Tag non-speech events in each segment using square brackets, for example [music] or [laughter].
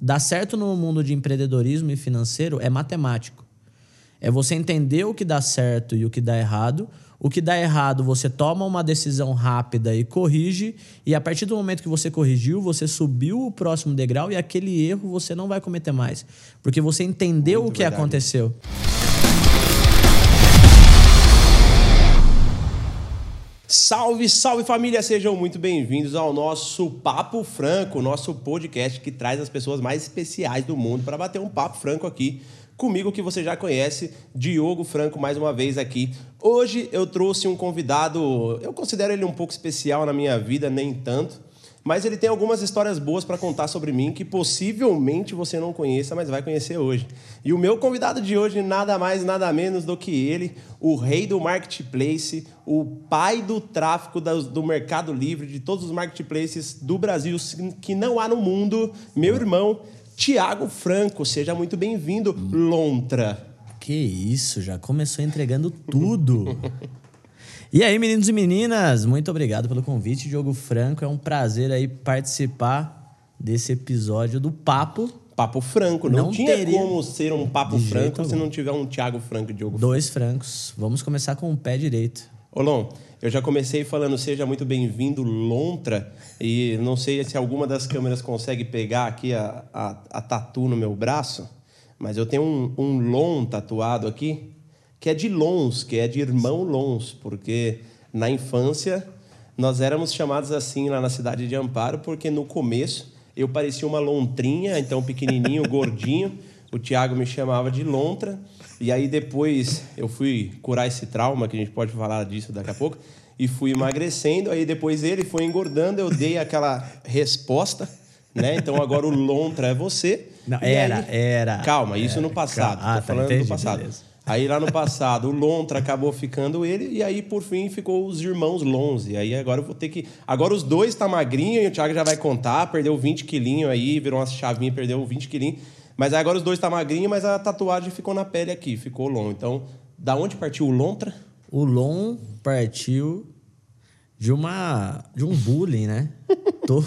dar certo no mundo de empreendedorismo e financeiro é matemático. É você entender o que dá certo e o que dá errado. O que dá errado, você toma uma decisão rápida e corrige. E a partir do momento que você corrigiu, você subiu o próximo degrau e aquele erro você não vai cometer mais. Porque você entendeu Muito o que verdade. aconteceu. Salve, salve família! Sejam muito bem-vindos ao nosso Papo Franco, nosso podcast que traz as pessoas mais especiais do mundo para bater um papo franco aqui comigo que você já conhece, Diogo Franco, mais uma vez aqui. Hoje eu trouxe um convidado, eu considero ele um pouco especial na minha vida, nem tanto, mas ele tem algumas histórias boas para contar sobre mim que possivelmente você não conheça, mas vai conhecer hoje. E o meu convidado de hoje, nada mais, nada menos do que ele, o rei do marketplace, o pai do tráfico do, do Mercado Livre, de todos os marketplaces do Brasil que não há no mundo, meu irmão, Tiago Franco. Seja muito bem-vindo, Lontra. Que isso, já começou entregando tudo. [laughs] e aí, meninos e meninas, muito obrigado pelo convite, Diogo Franco. É um prazer aí participar desse episódio do Papo. Papo Franco. Não, Não tinha teria como ser um Papo de Franco se algum. não tiver um Tiago Franco e Diogo Dois francos. Vamos começar com o pé direito. Olon, eu já comecei falando seja muito bem-vindo, Lontra. E não sei se alguma das câmeras consegue pegar aqui a, a, a tatu no meu braço, mas eu tenho um, um Lon tatuado aqui, que é de Lons, que é de irmão Lons, porque na infância nós éramos chamados assim lá na cidade de Amparo, porque no começo eu parecia uma lontrinha, então pequenininho, [laughs] gordinho. O Tiago me chamava de Lontra. E aí depois eu fui curar esse trauma, que a gente pode falar disso daqui a pouco, e fui emagrecendo. Aí depois ele foi engordando, eu dei aquela resposta, né? Então agora o Lontra é você. Não, era, aí- era. Calma, isso no Era. passado. Ah, Tô tá, falando entendi, do passado. beleza. Aí lá no passado, o Lontra acabou ficando ele, e aí por fim ficou os irmãos Lonze. Aí agora eu vou ter que. Agora os dois tá magrinho e o Thiago já vai contar, perdeu 20 quilinhos aí, virou uma chavinha, perdeu 20 quilinhos. Mas aí agora os dois tá magrinho, mas a tatuagem ficou na pele aqui, ficou long. Então, da onde partiu o Lontra? O Lon partiu de uma de um bullying, né? To-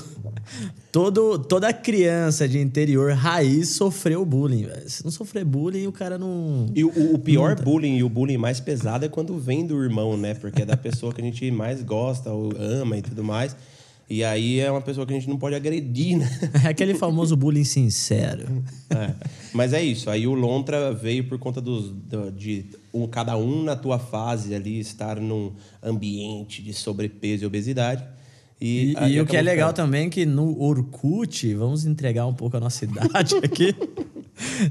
todo, toda criança de interior raiz sofreu bullying. Se não sofrer bullying, o cara não. E o, o pior bullying e o bullying mais pesado é quando vem do irmão, né? Porque é da pessoa que a gente mais gosta, ou ama e tudo mais. E aí é uma pessoa que a gente não pode agredir, né? É aquele famoso bullying sincero. É. Mas é isso. Aí o Lontra veio por conta dos, do- de um, cada um na tua fase ali, estar num ambiente de sobrepeso e obesidade. E, aí e o que é legal ficando. também é que no Orkut, vamos entregar um pouco a nossa idade [laughs] aqui.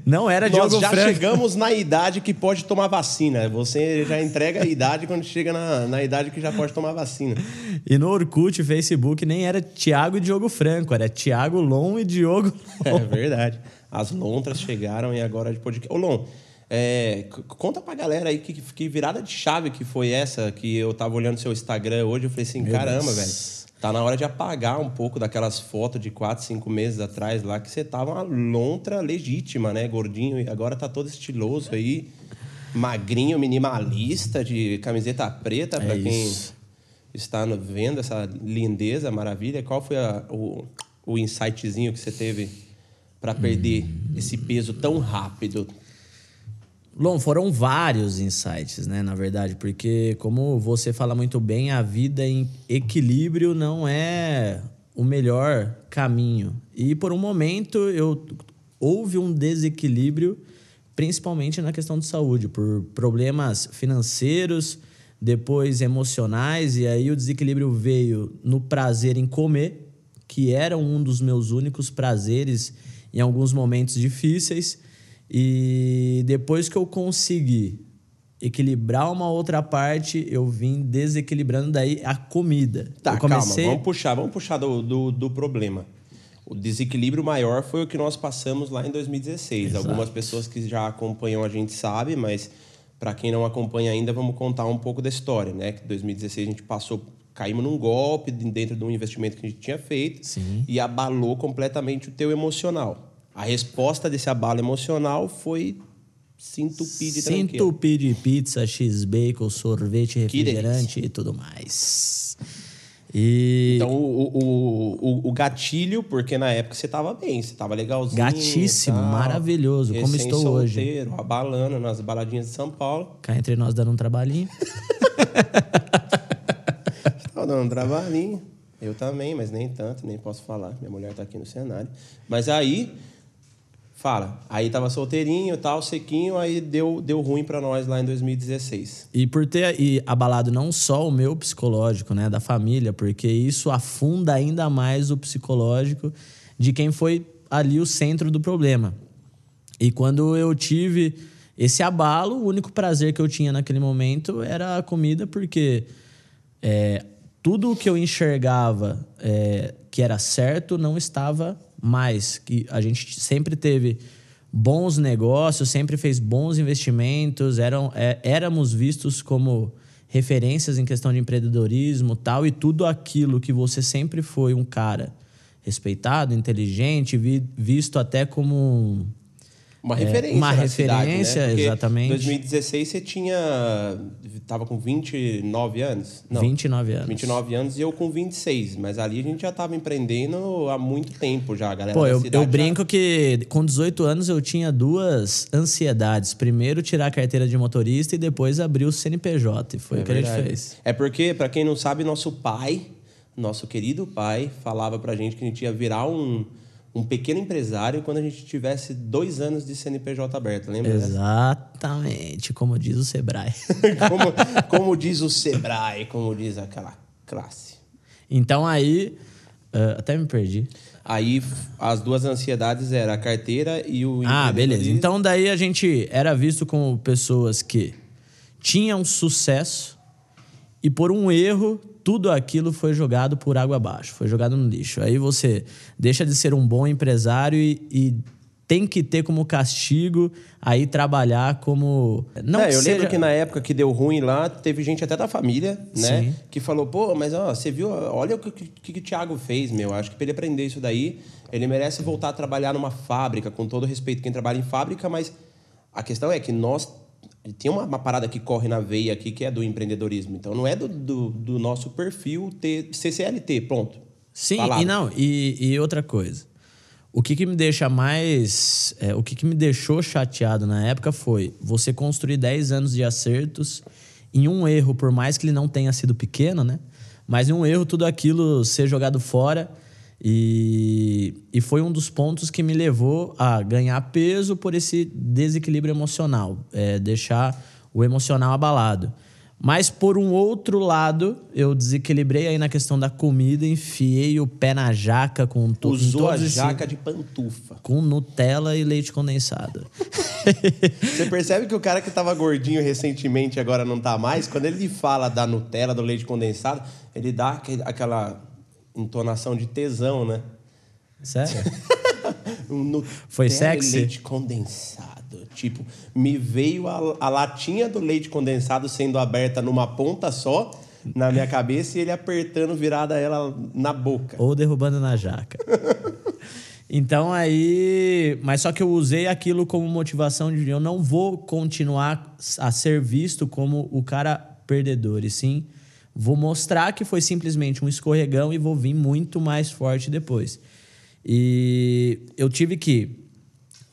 Não era Nós Diogo já Franco. chegamos na idade que pode tomar vacina. Você já entrega a idade quando chega na, na idade que já pode tomar vacina. E no Orkut, Facebook, nem era Thiago e Diogo Franco, era Thiago Lon e Diogo É verdade. As lontras chegaram e agora de podcast. Ô, Lon, é, conta pra galera aí que, que virada de chave que foi essa que eu tava olhando seu Instagram hoje. Eu falei assim: Meu caramba, velho. Tá na hora de apagar um pouco daquelas fotos de 4, 5 meses atrás lá que você tava uma lontra legítima, né? Gordinho. E agora tá todo estiloso aí. Magrinho, minimalista, de camiseta preta, pra É quem isso. está vendo essa lindeza, maravilha. Qual foi a- o, o insightzinho que você teve para perder esse peso tão rápido? Lon, foram vários insights, né, na verdade, porque como você fala muito bem, a vida em equilíbrio não é o melhor caminho. E por um momento eu houve um desequilíbrio, principalmente na questão de saúde, por problemas financeiros, depois emocionais, e aí o desequilíbrio veio no prazer em comer, que era um dos meus únicos prazeres em alguns momentos difíceis. E depois que eu consegui equilibrar uma outra parte, eu vim desequilibrando daí a comida. Tá, comecei... calma, vamos puxar, vamos puxar do, do, do problema. O desequilíbrio maior foi o que nós passamos lá em 2016. Exato. Algumas pessoas que já acompanham a gente sabem, mas para quem não acompanha ainda, vamos contar um pouco da história, né? Que em 2016 a gente passou, caímos num golpe dentro de um investimento que a gente tinha feito Sim. e abalou completamente o teu emocional. A resposta desse abalo emocional foi se entupir de Se entupir de pizza, x-bacon, sorvete, refrigerante e tudo mais. E Então, o, o, o, o gatilho, porque na época você tava bem, você tava legalzinho. Gatíssimo, tal, maravilhoso, como estou hoje. recém-solteiro, abalando nas baladinhas de São Paulo. cá entre nós dando um trabalhinho. [laughs] Tava dando um trabalhinho. Eu também, mas nem tanto, nem posso falar. Minha mulher tá aqui no cenário. Mas aí, fala. Aí tava solteirinho, tal, sequinho, aí deu, deu ruim pra nós lá em 2016. E por ter e abalado não só o meu psicológico, né, da família, porque isso afunda ainda mais o psicológico de quem foi ali o centro do problema. E quando eu tive esse abalo, o único prazer que eu tinha naquele momento era a comida, porque é, tudo o que eu enxergava é, que era certo não estava mais. Que a gente sempre teve bons negócios, sempre fez bons investimentos, eram, é, éramos vistos como referências em questão de empreendedorismo tal, e tudo aquilo que você sempre foi um cara respeitado, inteligente, vi- visto até como um- Uma É, referência. uma na cidade, referência, né? Exatamente. Em 2016 você tinha. Tava com 29 anos? Não. 29 anos. 29 anos e eu com 26. Mas ali a gente já tava empreendendo há muito tempo já, a galera. Pô, eu, eu já- brinco que com 18 anos eu tinha duas ansiedades. Primeiro, tirar a carteira de motorista e depois abrir o CNPJ. E foi É o que a verdade. gente fez. É porque, pra quem não sabe, nosso pai, nosso querido pai, falava pra gente que a gente ia virar um, um pequeno empresário quando a gente tivesse dois anos de CNPJ aberto, lembra? dessa? Exatamente, como diz o Sebrae. [laughs] como, como diz o Sebrae, como diz aquela classe. Então aí, ah, até me perdi. Aí as duas ansiedades eram a carteira e o Ah, beleza. Então daí a gente era visto como pessoas que tinham sucesso e por um erro tudo aquilo foi jogado por água abaixo, foi jogado no lixo. Aí você deixa de ser um bom empresário e, e tem que ter como castigo aí trabalhar como não É, eu seja... lembro que na época que deu ruim lá, teve gente até da família, né? Sim. Que falou, pô, mas ó, você viu, olha o que, que, que o Thiago fez, meu. Acho que pra ele aprender isso daí, ele merece voltar a trabalhar numa fábrica, com todo respeito quem trabalha em fábrica, mas a questão é que nós. Tem uma, uma parada que corre na veia aqui que é do empreendedorismo. Então não é do, do, do nosso perfil ter CCLT, pronto. Sim, Falado. e não, e, e outra coisa. O que, que me deixa mais. é, o que, que me deixou chateado na época foi você construir 10 anos de acertos em um erro, por mais que ele não tenha sido pequeno, né? Mas em um erro, tudo aquilo ser jogado fora. E, e foi um dos pontos que me levou a ganhar peso por esse desequilíbrio emocional, é, deixar o emocional abalado. Mas por um outro lado, eu desequilibrei aí na questão da comida, enfiei o pé na jaca com em Usou a jaca de pantufa. com Nutella e leite condensado. [laughs] Você percebe que o cara que tava gordinho recentemente agora não tá mais? Quando ele fala da Nutella, do leite condensado, ele dá aquela entonação de tesão, né? Sério? [laughs] Foi sexy? leite condensado. Tipo, me veio a, a latinha do leite condensado sendo aberta numa ponta só na minha cabeça e ele apertando virada ela na boca. Ou derrubando na jaca. [laughs] Então aí. Mas só que eu usei aquilo como motivação de eu não vou continuar a ser visto como o cara perdedor, e sim vou mostrar que foi simplesmente um escorregão e vou vir muito mais forte depois. E eu tive que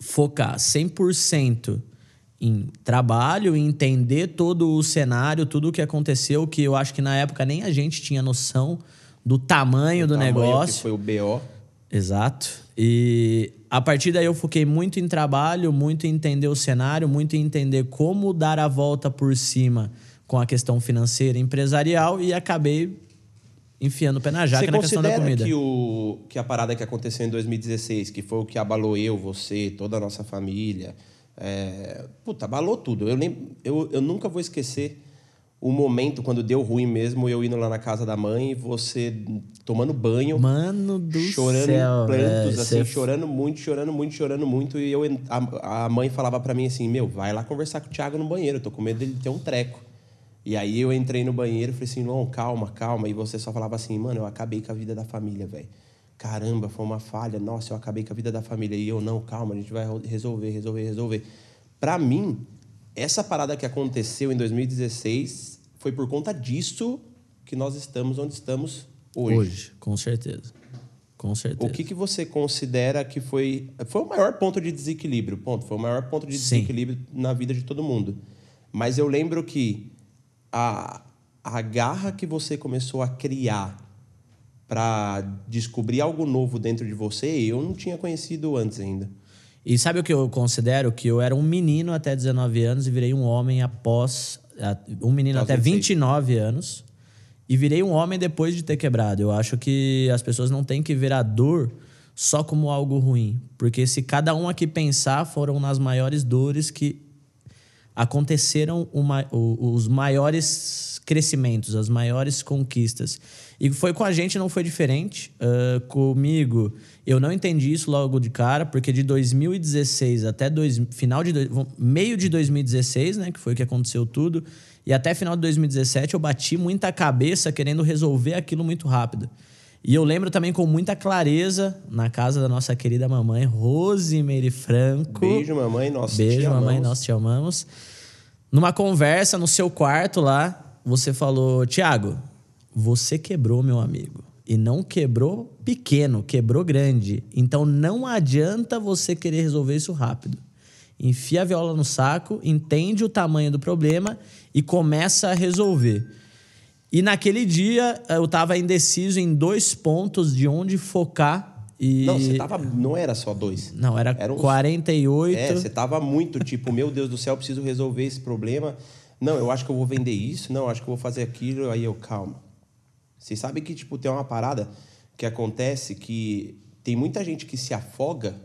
focar 100% em trabalho, em entender todo o cenário, tudo o que aconteceu, que eu acho que na época nem a gente tinha noção do tamanho do tamanho negócio. Que foi o BO. Exato. E a partir daí eu foquei muito em trabalho, muito em entender o cenário, muito em entender como dar a volta por cima com a questão financeira empresarial e acabei enfiando o pé na jaca Você na questão da considera comida. que, o, que a parada que aconteceu em 2016, que foi o que abalou eu, você, toda a nossa família, é, puta, abalou tudo. Eu, nem, eu, eu nunca vou esquecer o momento quando deu ruim mesmo, eu indo lá na casa da mãe, você tomando banho, Mano do chorando céu, velho, assim, cê- chorando muito, chorando muito, chorando muito. E eu, a, a mãe falava pra mim assim: Meu, vai lá conversar com o Thiago no banheiro, eu tô com medo dele ter um treco. E aí eu entrei no banheiro e falei assim: Não, calma, calma. E você só falava assim: Mano, eu acabei com a vida da família, velho. Caramba, foi uma falha. Nossa, eu acabei com a vida da família. E eu, não, calma, a gente vai resolver, resolver, resolver. Pra mim, essa parada que aconteceu em 2016 foi por conta disso que nós estamos onde estamos hoje? Hoje, com certeza. Com certeza. O que, que você considera que foi. Foi o maior ponto de desequilíbrio, ponto. Foi o maior ponto de Sim. desequilíbrio na vida de todo mundo. Mas eu lembro que a, a garra que você começou a criar para descobrir algo novo dentro de você, eu não tinha conhecido antes ainda. E sabe o que eu considero? Que eu era um menino até 19 anos e virei um homem após. Um menino até 26. 29 anos e virei um homem depois de ter quebrado. Eu acho que as pessoas não têm que ver a dor só como algo ruim. Porque se cada um aqui pensar, foram nas maiores dores que aconteceram uma- o- os maiores crescimentos, as maiores conquistas. E foi com a gente, não foi diferente. Ah, comigo, eu não entendi isso logo de cara, porque de 2016 até dois, final de meio de 2016, né, que foi que aconteceu tudo, e até final de 2017 eu bati muita cabeça querendo resolver aquilo muito rápido. E eu lembro também com muita clareza na casa da nossa querida mamãe Rosemary Franco. Beijo, mamãe. Nós te Beijo, mamãe, amamos. nós te amamos. Numa conversa no seu quarto lá, você falou: Tiago, você quebrou, meu amigo. E não quebrou pequeno, quebrou grande. Então não adianta você querer resolver isso rápido. Enfia a viola no saco, entende o tamanho do problema e começa a resolver. E naquele dia eu tava indeciso em dois pontos de onde focar. E... Não, você tava. Não era só dois. Não, era, Era uns- 48. É, você tava muito tipo, meu Deus do céu, eu preciso resolver esse problema. Não, eu acho que eu vou vender isso, não, eu acho que eu vou fazer aquilo, aí eu, calma. Vocês sabem que, tipo, tem uma parada que acontece que tem muita gente que se afoga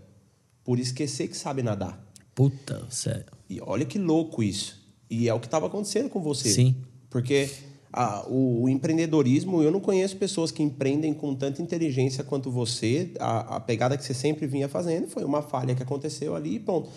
por esquecer que sabe nadar. Puta, sério. E olha que louco isso. E é o que estava acontecendo com você. Sim. Porque ah, o, o empreendedorismo, eu não conheço pessoas que empreendem com tanta inteligência quanto você. A, a pegada que você sempre vinha fazendo foi uma falha que aconteceu ali e pronto.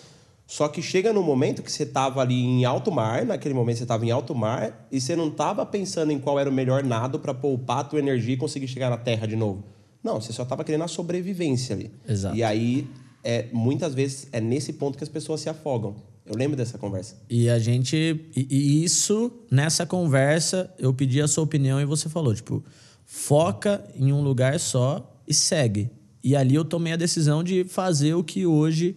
Só que chega no momento que você estava ali em alto mar, naquele momento você estava em alto mar, e você não estava pensando em qual era o melhor nado para poupar a tua energia e conseguir chegar na terra de novo. Não, você só estava querendo a sobrevivência ali. Exato. E aí, é, muitas vezes, é nesse ponto que as pessoas se afogam. Eu lembro dessa conversa. E a gente. E, e isso, nessa conversa, eu pedi a sua opinião e você falou, tipo, foca em um lugar só e segue. E ali eu tomei a decisão de fazer o que hoje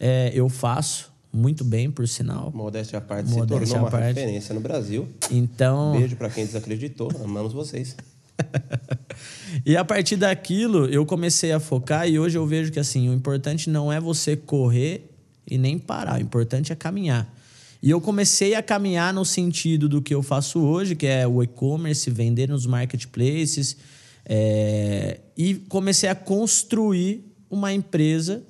é, eu faço, muito bem, por sinal. Modéstia à parte, Modéstia se tornou uma parte. referência no Brasil. Então. Beijo pra quem desacreditou. Amamos vocês. [laughs] E a partir daquilo, eu comecei a focar e hoje eu vejo que assim, o importante não é você correr e nem parar, o importante é caminhar. E eu comecei a caminhar no sentido do que eu faço hoje, que é o e-commerce, vender nos marketplaces, é, e comecei a construir uma empresa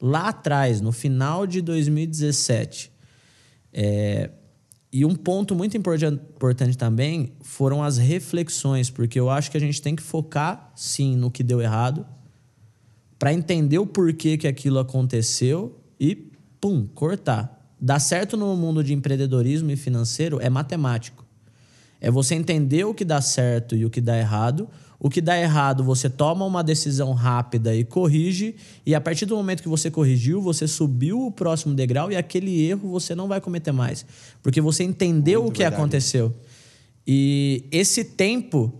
lá atrás, no final de 2017. É, e um ponto muito importan- importante também foram as reflexões, porque eu acho que a gente tem que focar, sim, no que deu errado, para entender o porquê que aquilo aconteceu e, pum, cortar. Dar certo no mundo de empreendedorismo e financeiro é matemático. É você entender o que dá certo e o que dá errado. O que dá errado, você toma uma decisão rápida e corrige. E a partir do momento que você corrigiu, você subiu o próximo degrau e aquele erro você não vai cometer mais. Porque você entendeu Muito o que verdade. aconteceu. E esse tempo,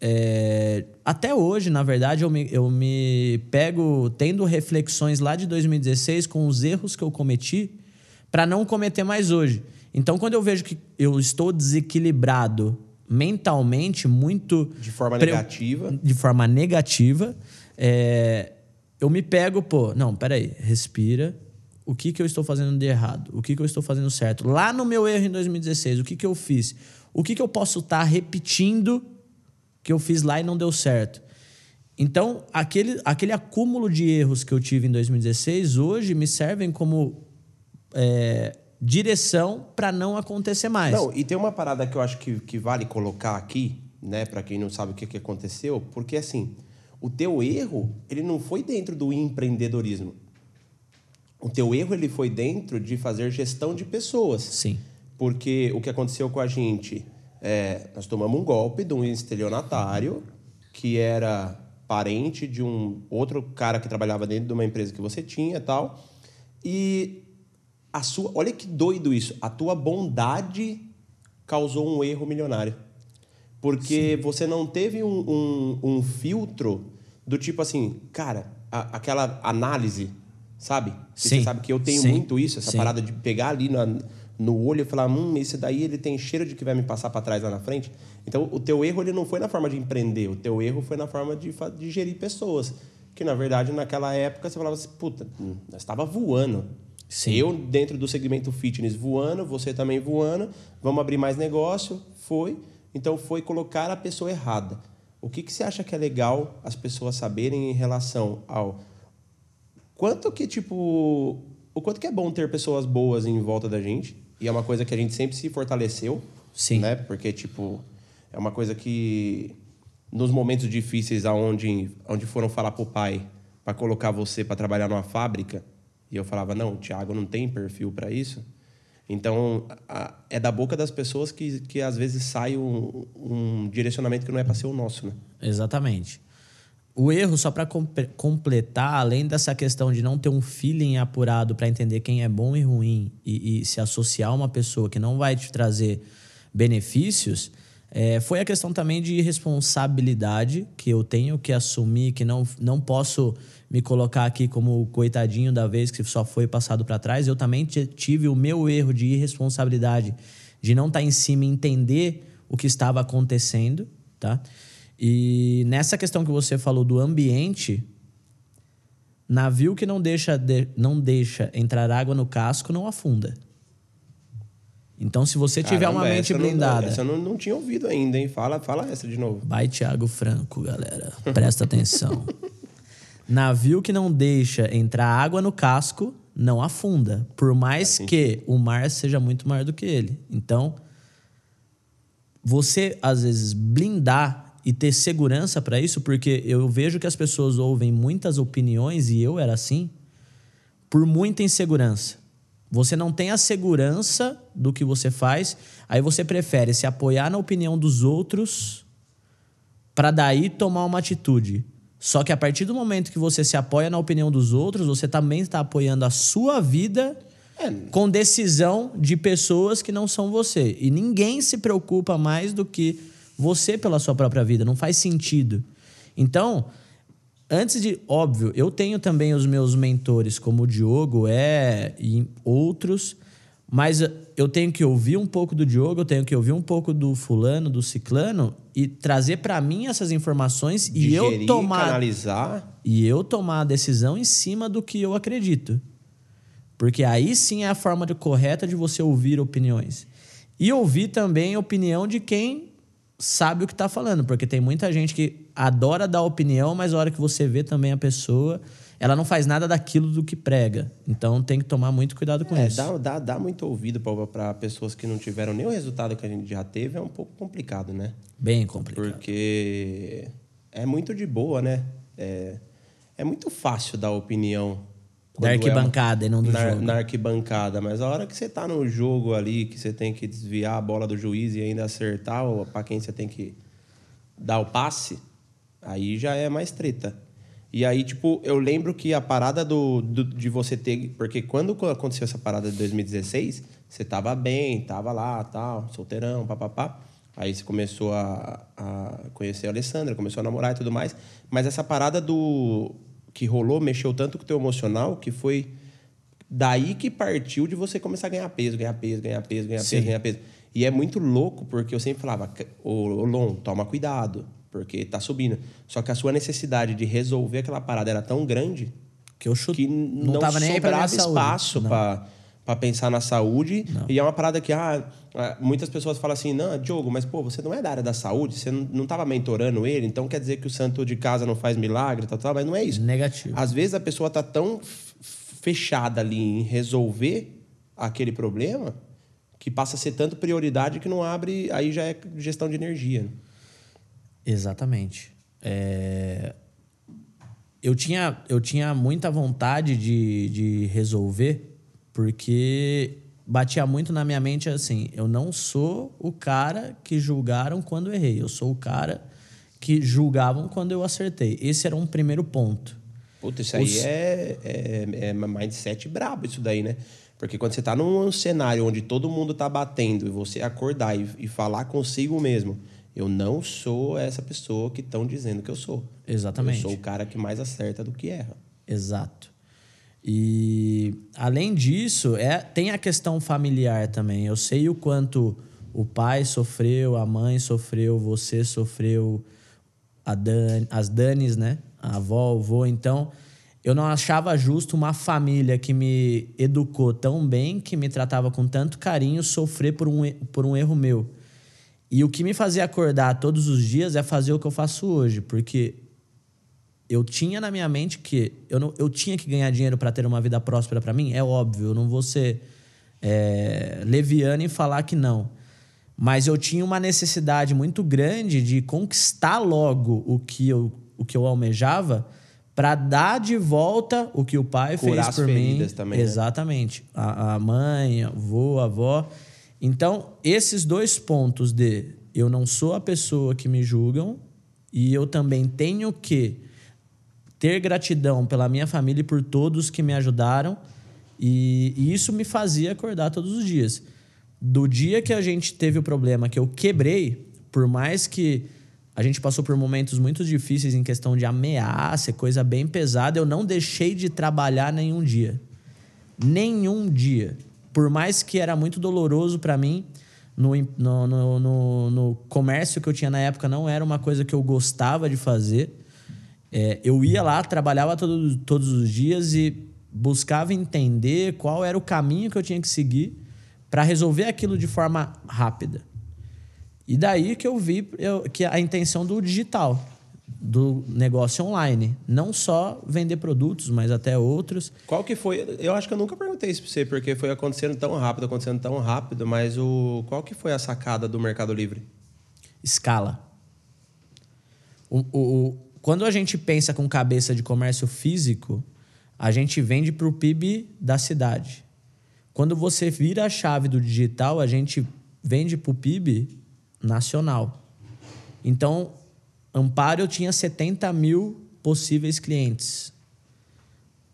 é, até hoje, na verdade, eu me, eu me pego tendo reflexões lá de 2016 com os erros que eu cometi para não cometer mais hoje. Então, quando eu vejo que eu estou desequilibrado mentalmente, muito. De forma negativa. De forma negativa, é, eu me pego, pô, não, peraí, respira. O que, que eu estou fazendo de errado? O que, que eu estou fazendo certo? Lá no meu erro em 2016, o que, que eu fiz? O que, que eu posso estar repetindo que eu fiz lá e não deu certo? Então, aquele, aquele acúmulo de erros que eu tive em 2016 hoje me servem como é, direção para não acontecer mais. Não, e tem uma parada que eu acho que, que vale colocar aqui, né, para quem não sabe o que, que aconteceu, porque assim, o teu erro, ele não foi dentro do empreendedorismo. O teu erro, ele foi dentro de fazer gestão de pessoas. Sim. Porque o que aconteceu com a gente, é, nós tomamos um golpe de um estelionatário que era parente de um outro cara que trabalhava dentro de uma empresa que você tinha e tal. E a sua, olha que doido isso, a tua bondade causou um erro milionário. Porque Sim. você não teve um, um, um, filtro do tipo assim, cara, a, aquela análise, sabe? Sim. Você sabe que eu tenho Sim. muito isso, essa parada de pegar ali na, no olho e falar, hum, esse daí ele tem cheiro de que vai me passar para trás lá na frente. Então, o teu erro ele não foi na forma de empreender, o teu erro foi na forma de, de gerir pessoas. Que, na verdade, naquela época, você falava assim, puta, hum, nós estava voando. Sim. Eu, dentro do segmento fitness, voando, você também voando, vamos abrir mais negócio, foi. Então, foi colocar a pessoa errada. O que, que você acha que é legal as pessoas saberem em relação ao... Quanto que, tipo... O quanto que é bom ter pessoas boas em volta da gente, e é uma coisa que a gente sempre se fortaleceu. Sim. Né? Porque, tipo, é uma coisa que nos momentos difíceis aonde onde foram falar pro pai para colocar você para trabalhar numa fábrica, e eu falava: "Não, o Thiago não tem perfil para isso". Então, a, é da boca das pessoas que, que às vezes sai um, um direcionamento que não é para ser o nosso, né? Exatamente. O erro, só para completar, além dessa questão de não ter um feeling apurado para entender quem é bom e ruim e, e, se associar a uma pessoa que não vai te trazer benefícios, é, foi a questão também de responsabilidade que eu tenho que assumir, que não, não posso me colocar aqui como o coitadinho da vez que só foi passado para trás. Eu também tive o meu erro de irresponsabilidade, de não estar tá em cima e entender o que estava acontecendo, tá? E nessa questão que você falou do ambiente, navio que não deixa, de, não deixa entrar água no casco não afunda. Então, se você tiver Caramba, uma mente essa blindada. Não, essa eu não, não tinha ouvido ainda, hein? Fala, fala essa de novo. Vai, Thiago Franco, galera. Presta atenção. [laughs] Navio que não deixa entrar água no casco não afunda. Por mais que o mar seja muito maior do que ele. Então, você, às vezes, blindar e ter segurança para isso, porque eu vejo que as pessoas ouvem muitas opiniões, e eu era assim, por muita insegurança. Você não tem a segurança do que você faz, aí você prefere se apoiar na opinião dos outros para daí tomar uma atitude. Só que a partir do momento que você se apoia na opinião dos outros, você também está apoiando a sua vida é. com decisão de pessoas que não são você. E ninguém se preocupa mais do que você pela sua própria vida. Não faz sentido. Então, antes de. Óbvio, eu tenho também os meus mentores, como o Diogo é e outros, mas eu tenho que ouvir um pouco do Diogo, eu tenho que ouvir um pouco do fulano, do ciclano e trazer para mim essas informações Digerir, e eu tomar canalizar e eu tomar a decisão em cima do que eu acredito. Porque aí sim é a forma de, correta de você ouvir opiniões. E ouvir também a opinião de quem sabe o que está falando, porque tem muita gente que adora dar opinião, mas a hora que você vê também a pessoa, ela não faz nada daquilo do que prega. Então tem que tomar muito cuidado com é, isso. Dá, dá, dá muito ouvido para pessoas que não tiveram nem o resultado que a gente já teve, é um pouco complicado, né? Bem complicado. Porque é muito de boa, né? É, é muito fácil dar opinião da arquibancada é e não do na, jogo. Na arquibancada, mas a hora que você tá no jogo ali, que você tem que desviar a bola do juiz e ainda acertar, para quem você tem que dar o passe, aí já é mais treta. E aí, tipo, eu lembro que a parada do, do, de você ter. Porque quando aconteceu essa parada de 2016, você tava bem, tava lá, tal, solteirão, papapá. Aí você começou a, a conhecer a Alessandra, começou a namorar e tudo mais. Mas essa parada do que rolou mexeu tanto com o teu emocional que foi daí que partiu de você começar a ganhar peso, ganhar peso, ganhar peso, ganhar Sim. peso, ganhar peso. E é muito louco porque eu sempre falava, ô Lon, toma cuidado, porque tá subindo. Só que a sua necessidade de resolver aquela parada era tão grande que eu chute, que não, não tava nem sobrava espaço para para pensar na saúde. Não. E é uma parada que ah, ah, muitas pessoas falam assim: não, Diogo, mas pô, você não é da área da saúde, você não estava mentorando ele, então quer dizer que o santo de casa não faz milagre, tal, tal, mas não é isso. Negativo. Às vezes a pessoa tá tão fechada ali em resolver aquele problema que passa a ser tanto prioridade que não abre, aí já é gestão de energia. Né? Exatamente. É... Eu, tinha, eu tinha muita vontade de, de resolver porque batia muito na minha mente assim: eu não sou o cara que julgaram quando errei, eu sou o cara que julgavam quando eu acertei. Esse era um primeiro ponto. Puta, isso aí Os... é, é, é mindset brabo, isso daí, né? Porque quando você tá num cenário onde todo mundo tá batendo e você acordar e, e falar consigo mesmo Eu não sou essa pessoa que estão dizendo que eu sou. Exatamente. Eu sou o cara que mais acerta do que erra. Exato. E além disso, é, tem a questão familiar também. Eu sei o quanto o pai sofreu, a mãe sofreu, você sofreu, a Dan, as Danis, né? A avó, o avô. Então, eu não achava justo uma família que me educou tão bem, que me tratava com tanto carinho, sofrer por um, por um erro meu. E o que me fazia acordar todos os dias é fazer o que eu faço hoje, porque eu tinha na minha mente que eu, não, eu tinha que ganhar dinheiro para ter uma vida próspera para mim, é óbvio, eu não vou ser é, leviano e falar que não. Mas eu tinha uma necessidade muito grande de conquistar logo o que eu, o que eu almejava para dar de volta o que o pai Curar fez as por mim. também, né? Exatamente. A, a mãe, a avô, a avó. Então, esses dois pontos de eu não sou a pessoa que me julgam e eu também tenho que ter gratidão pela minha família e por todos que me ajudaram. E, e isso me fazia acordar todos os dias. Do dia que a gente teve o problema que eu quebrei, por mais que a gente passou por momentos muito difíceis em questão de ameaça, coisa bem pesada, eu não deixei de trabalhar nenhum dia. Nenhum dia. Por mais que era muito doloroso para mim, no, no, no, no, comércio que eu tinha na época não era uma coisa que eu gostava de fazer. É, eu ia lá, trabalhava todo, todos os dias e buscava entender qual era o caminho que eu tinha que seguir para resolver aquilo de forma rápida. E daí que eu vi eu, que a intenção do digital, do negócio online, não só vender produtos, mas até outros. Qual que foi? Eu acho que eu nunca perguntei isso pra você, porque foi acontecendo tão rápido, acontecendo tão rápido, mas o qual que foi a sacada do Mercado Livre? escala. O- o- quando a gente pensa com cabeça de comércio físico, a gente vende para o PIB da cidade. Quando você vira a chave do digital, a gente vende para o PIB nacional. Então, Amparo tinha 70 mil possíveis clientes.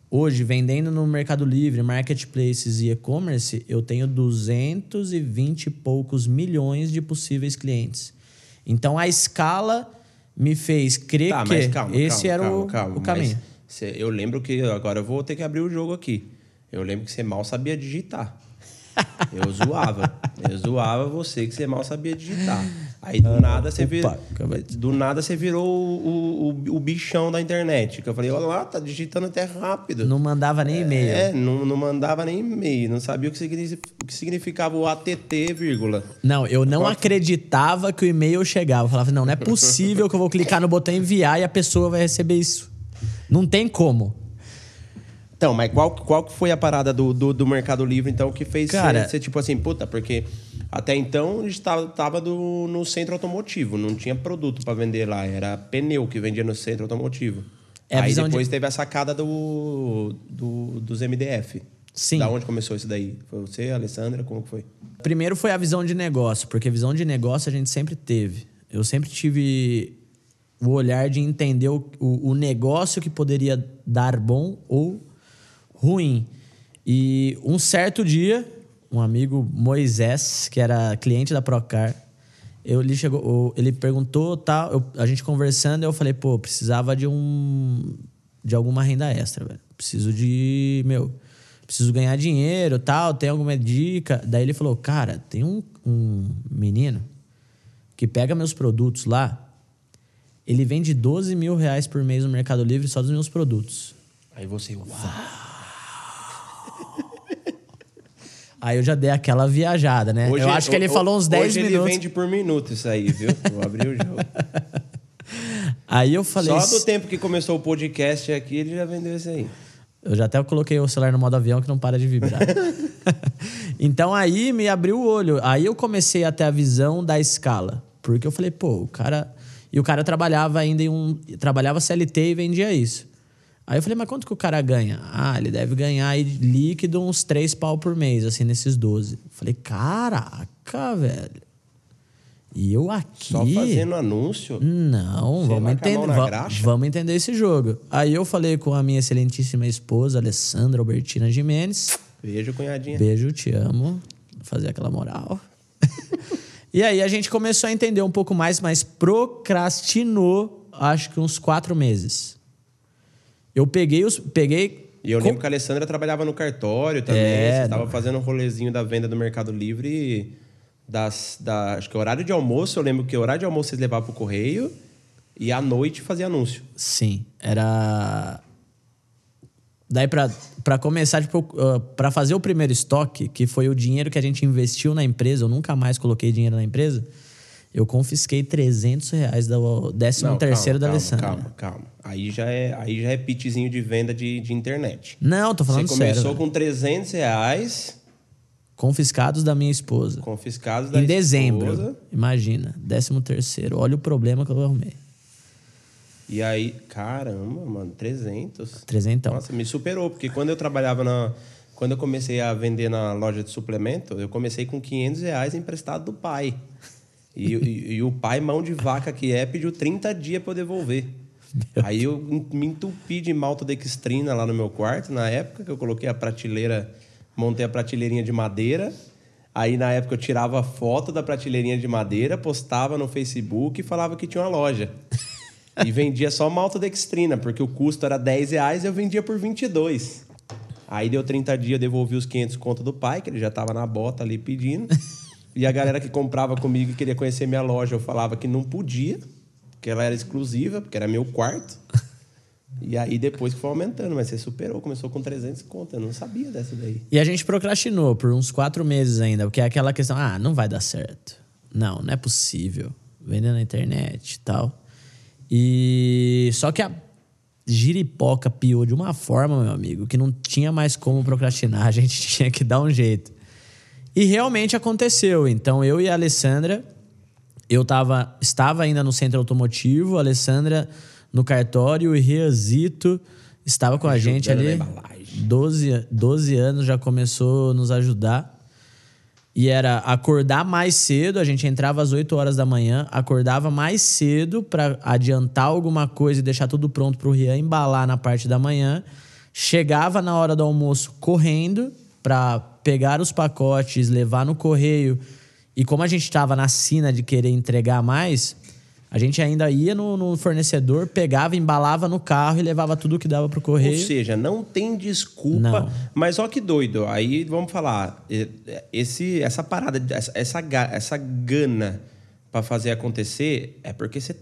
Hoje, vendendo no Mercado Livre, marketplaces e e-commerce, eu tenho 220 e poucos milhões de possíveis clientes. Então, a escala me fez crer Tá, que calma, esse calma, era calma, o, calma, o caminho. cê- eu lembro que agora eu vou ter que abrir o jogo aqui. Eu lembro que você mal sabia digitar. [laughs] Eu zoava. Eu zoava você que você mal sabia digitar. Aí do nada você virou. Do nada você virou o, o, o bichão da internet. Que eu falei, olha lá, tá digitando até rápido. Não mandava nem e-mail. É, não, não mandava nem e-mail, não sabia o que, significava o ATT, vírgula. Não, eu não Qual- acreditava que o e-mail chegava. Eu falava, não, não é possível que eu vou clicar no botão enviar e a pessoa vai receber isso. Não tem como. Então, mas qual, qual que foi a parada do, do, do Mercado Livre, então, que fez Cara- ser, ser tipo assim, puta, porque até então a gente tava, tava do, no centro automotivo, não tinha produto pra vender lá, era pneu que vendia no centro automotivo. É Aí depois de- teve a sacada do, do, dos MDF. Sim. Da onde começou isso daí? Foi você, Alessandra? Como que foi? Primeiro foi a visão de negócio, porque visão de negócio a gente sempre teve. Eu sempre tive o olhar de entender o, o, o negócio que poderia dar bom ou ruim. E um certo dia, um amigo Moisés, que era cliente da Procar, eu, ele, chegou, ele perguntou, tal, eu- a gente conversando, eu falei, pô, precisava de um de alguma renda extra, velho. Preciso de, meu, preciso ganhar dinheiro, tal, tem alguma dica? Daí ele falou, cara, tem um, um menino que pega meus produtos lá, ele vende 12 mil reais por mês no Mercado Livre só dos meus produtos. Aí você, uau. Aí eu já dei aquela viajada, né? eu acho que ele falou uns 10 hoje minutos. ele vende por minuto isso aí, viu? Vou abrir o jogo. [laughs] Aí eu falei. Só do tempo que começou o podcast aqui, ele já vendeu isso aí. Eu já até coloquei o celular no modo avião que não para de vibrar. [laughs] então aí me abriu o olho. Aí eu comecei a ter a visão da escala. Porque eu falei, pô, o cara. E o cara trabalhava ainda em um. Trabalhava CLT e vendia isso. Aí eu falei, mas quanto que o cara ganha? Ah, ele deve ganhar aí líquido uns 3 pau por mês, assim, nesses 12. Eu falei, caraca, velho. E eu aqui. Só fazendo anúncio. Não, vamos entender, na va- graxa. vamos entender esse jogo. Aí eu falei com a minha excelentíssima esposa, Alessandra Albertina Jimenez. Beijo, cunhadinha. Beijo, te amo. Vou fazer aquela moral. [laughs] E aí a gente começou a entender um pouco mais, mas procrastinou acho que uns quatro meses. Eu peguei os. Peguei. E eu com- lembro que a Alessandra trabalhava no cartório também. É, você estava fazendo um rolezinho da venda do Mercado Livre. Das, da, acho que horário de almoço, eu lembro que horário de almoço vocês levavam pro correio e à noite fazia anúncio. Sim, era. Daí pra começar, tipo, uh, pra fazer o primeiro estoque, que foi o dinheiro que a gente investiu na empresa, eu nunca mais coloquei dinheiro na empresa, eu confisquei 300 reais do 13 Não, terceiro da calma, Alessandra. Calma, calma. Aí já é, aí já é de venda de, de internet. Não, tô falando Você começou sério. com 300 reais Confiscados da minha esposa. confiscados da em dezembro. esposa. Imagina, 13 terceiro. Olha o problema que eu arrumei. E aí, caramba, mano, 300. Trezentão. Nossa, me superou, porque quando eu trabalhava na. Quando eu comecei a vender na loja de suplemento, eu comecei com 500 reais emprestado do pai. E, e- e o pai, mão de vaca que é, pediu 30 dias para eu devolver. Aí eu me entupi de maltodextrina lá no meu quarto, na época que eu coloquei a prateleira, montei a prateleirinha de madeira. Aí na época eu tirava foto da prateleirinha de madeira, postava no Facebook e falava que tinha uma loja. E vendia só maltodextrina, porque o custo era 10 reais e eu vendia por 22. Aí deu 30 dias, eu devolvi os 500 conto do pai, que ele já tava na bota ali pedindo. E a galera que comprava comigo e queria conhecer minha loja, eu falava que não podia, porque ela era exclusiva, porque era meu quarto. E aí depois que foi aumentando, mas você superou, começou com 300 conto, eu não sabia dessa daí. E a gente procrastinou por uns quatro meses ainda, porque é aquela questão, ah, não vai dar certo. Não, não é possível. Vender na internet e tal. E só que a giripoca piou de uma forma, meu amigo, que não tinha mais como procrastinar, [laughs] a gente tinha que dar um jeito. E realmente aconteceu. Então eu e a Alessandra, eu tava, estava ainda no centro automotivo, a Alessandra no cartório e Riazito estava com a gente ali. na embalagem. 12, 12 anos já começou a nos ajudar. E era acordar mais cedo, a gente entrava às 8 horas da manhã, acordava mais cedo para adiantar alguma coisa e deixar tudo pronto pro Rian embalar na parte da manhã. Chegava na hora do almoço correndo para pegar os pacotes, levar no correio. E como a gente estava na sina de querer entregar mais, a gente ainda ia no, no fornecedor, pegava, embalava no carro e levava tudo que dava pro Ou correio. seja, não tem desculpa. Não. Mas ó que doido. Aí vamos falar. Esse, essa parada, essa, essa, essa gana pra fazer acontecer é porque você,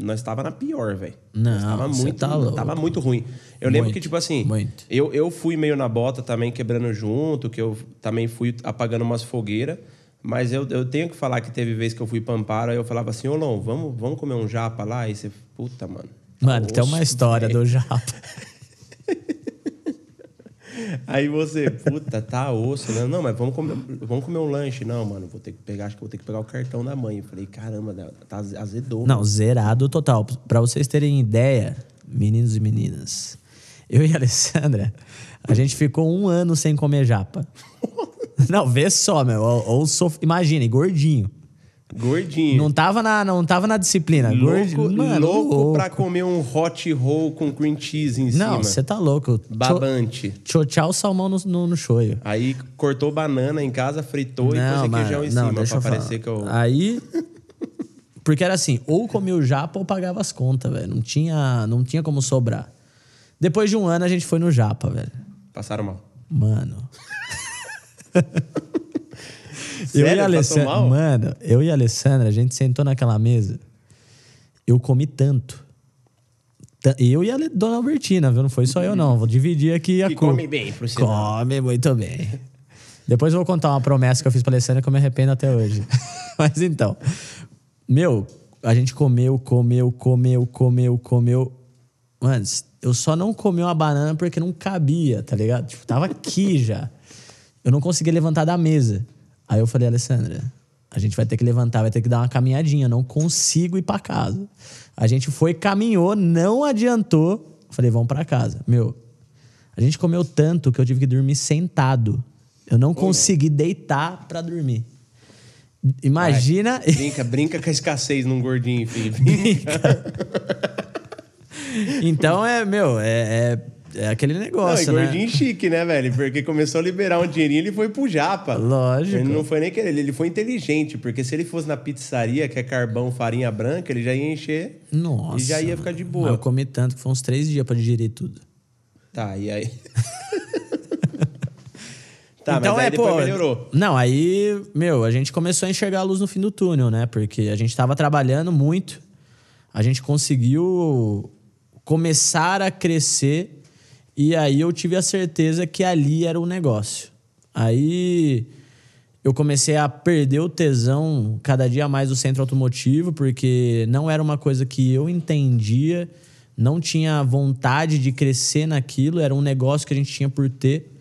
nós estava na pior, velho. Não, tava muito, tá louco. tava muito ruim. Eu lembro Muito, que, tipo assim, muito. eu, eu fui meio na bota também, quebrando junto, que eu também fui apagando umas fogueiras. Mas eu, eu tenho que falar que teve vez que eu fui aí eu falava assim, ô Lon, vamos, vamos comer um japa lá? Aí você, puta, mano. Mano, tem uma história velho. [laughs] do Japa. Aí você, puta, tá osso, né? Não, mas vamos comer, vamos comer um lanche. Não, mano, vou ter que pegar, acho que vou ter que pegar o cartão da mãe. Eu falei, caramba, né, tá azedou. Não, zerado total. Pra vocês terem ideia, meninos e meninas, eu e a Alessandra, a gente ficou um ano sem comer japa. [laughs] Não, vê só, meu. Ou, ou sof... Imagine, gordinho. Gordinho. Não tava na, não tava na disciplina. louco, gordinho. Mano, louco, louco. pra comer um hot roll com cream cheese em Não, cima. você tá louco. Babante. Tchau, salmão no, no, no shoyu. Aí cortou banana em casa, fritou e pôs mano, requeijão em não, cima deixa pra parecer que eu... Aí. Porque era assim, ou comia o japa ou pagava as contas, velho. Não tinha, não tinha como sobrar. Depois de um ano a gente foi no japa, velho. Passaram mal. Mano. [laughs] eu e Sério? a Alessandra. Mano, eu e a Alessandra, a gente sentou naquela mesa. Eu comi tanto. Ta- Eu e a Dona Albertina, viu? Não foi só eu, não. Vou dividir aqui a culpa. come bem, por sinal. Come muito bem. Depois eu vou contar uma promessa que eu fiz pra Alessandra que eu me arrependo até hoje. [laughs] Mas então, meu, a gente comeu, comeu, comeu, comeu, comeu. Mano, eu só não comi uma banana porque não cabia, tá ligado? Tipo, tava aqui já. Eu não conseguia levantar da mesa. Aí eu falei, Alessandra, a gente vai ter que levantar, vai ter que dar uma caminhadinha. Não consigo ir pra casa. A gente foi, caminhou, não adiantou. Falei, vamos pra casa. Meu, a gente comeu tanto que eu tive que dormir sentado. Eu não consegui deitar pra dormir. Imagina. Brinca, brinca com a escassez num gordinho, filho. [laughs] Então é, meu, é, é, é aquele Não, e negócio, né? gordinho chique, né, velho? Porque começou a liberar um dinheirinho, ele foi pro japa. Lógico. Ele não foi nem querer, ele foi inteligente, porque se ele fosse na pizzaria, que é carvão, farinha branca, ele já ia encher Nossa. e já ia ficar de boa. Eu comi tanto que foi uns três dias pra digerir tudo. Tá, e aí? [laughs] tá, então é, pô. melhorou. Não, aí, meu, a gente começou a enxergar a luz no fim do túnel, né? Porque a gente tava trabalhando muito. A gente conseguiu começar a crescer e aí eu tive a certeza que ali era o negócio. Aí eu comecei a perder o tesão cada dia mais do centro automotivo, porque não era uma coisa que eu entendia, não tinha vontade de crescer naquilo, era um negócio que a gente tinha por ter.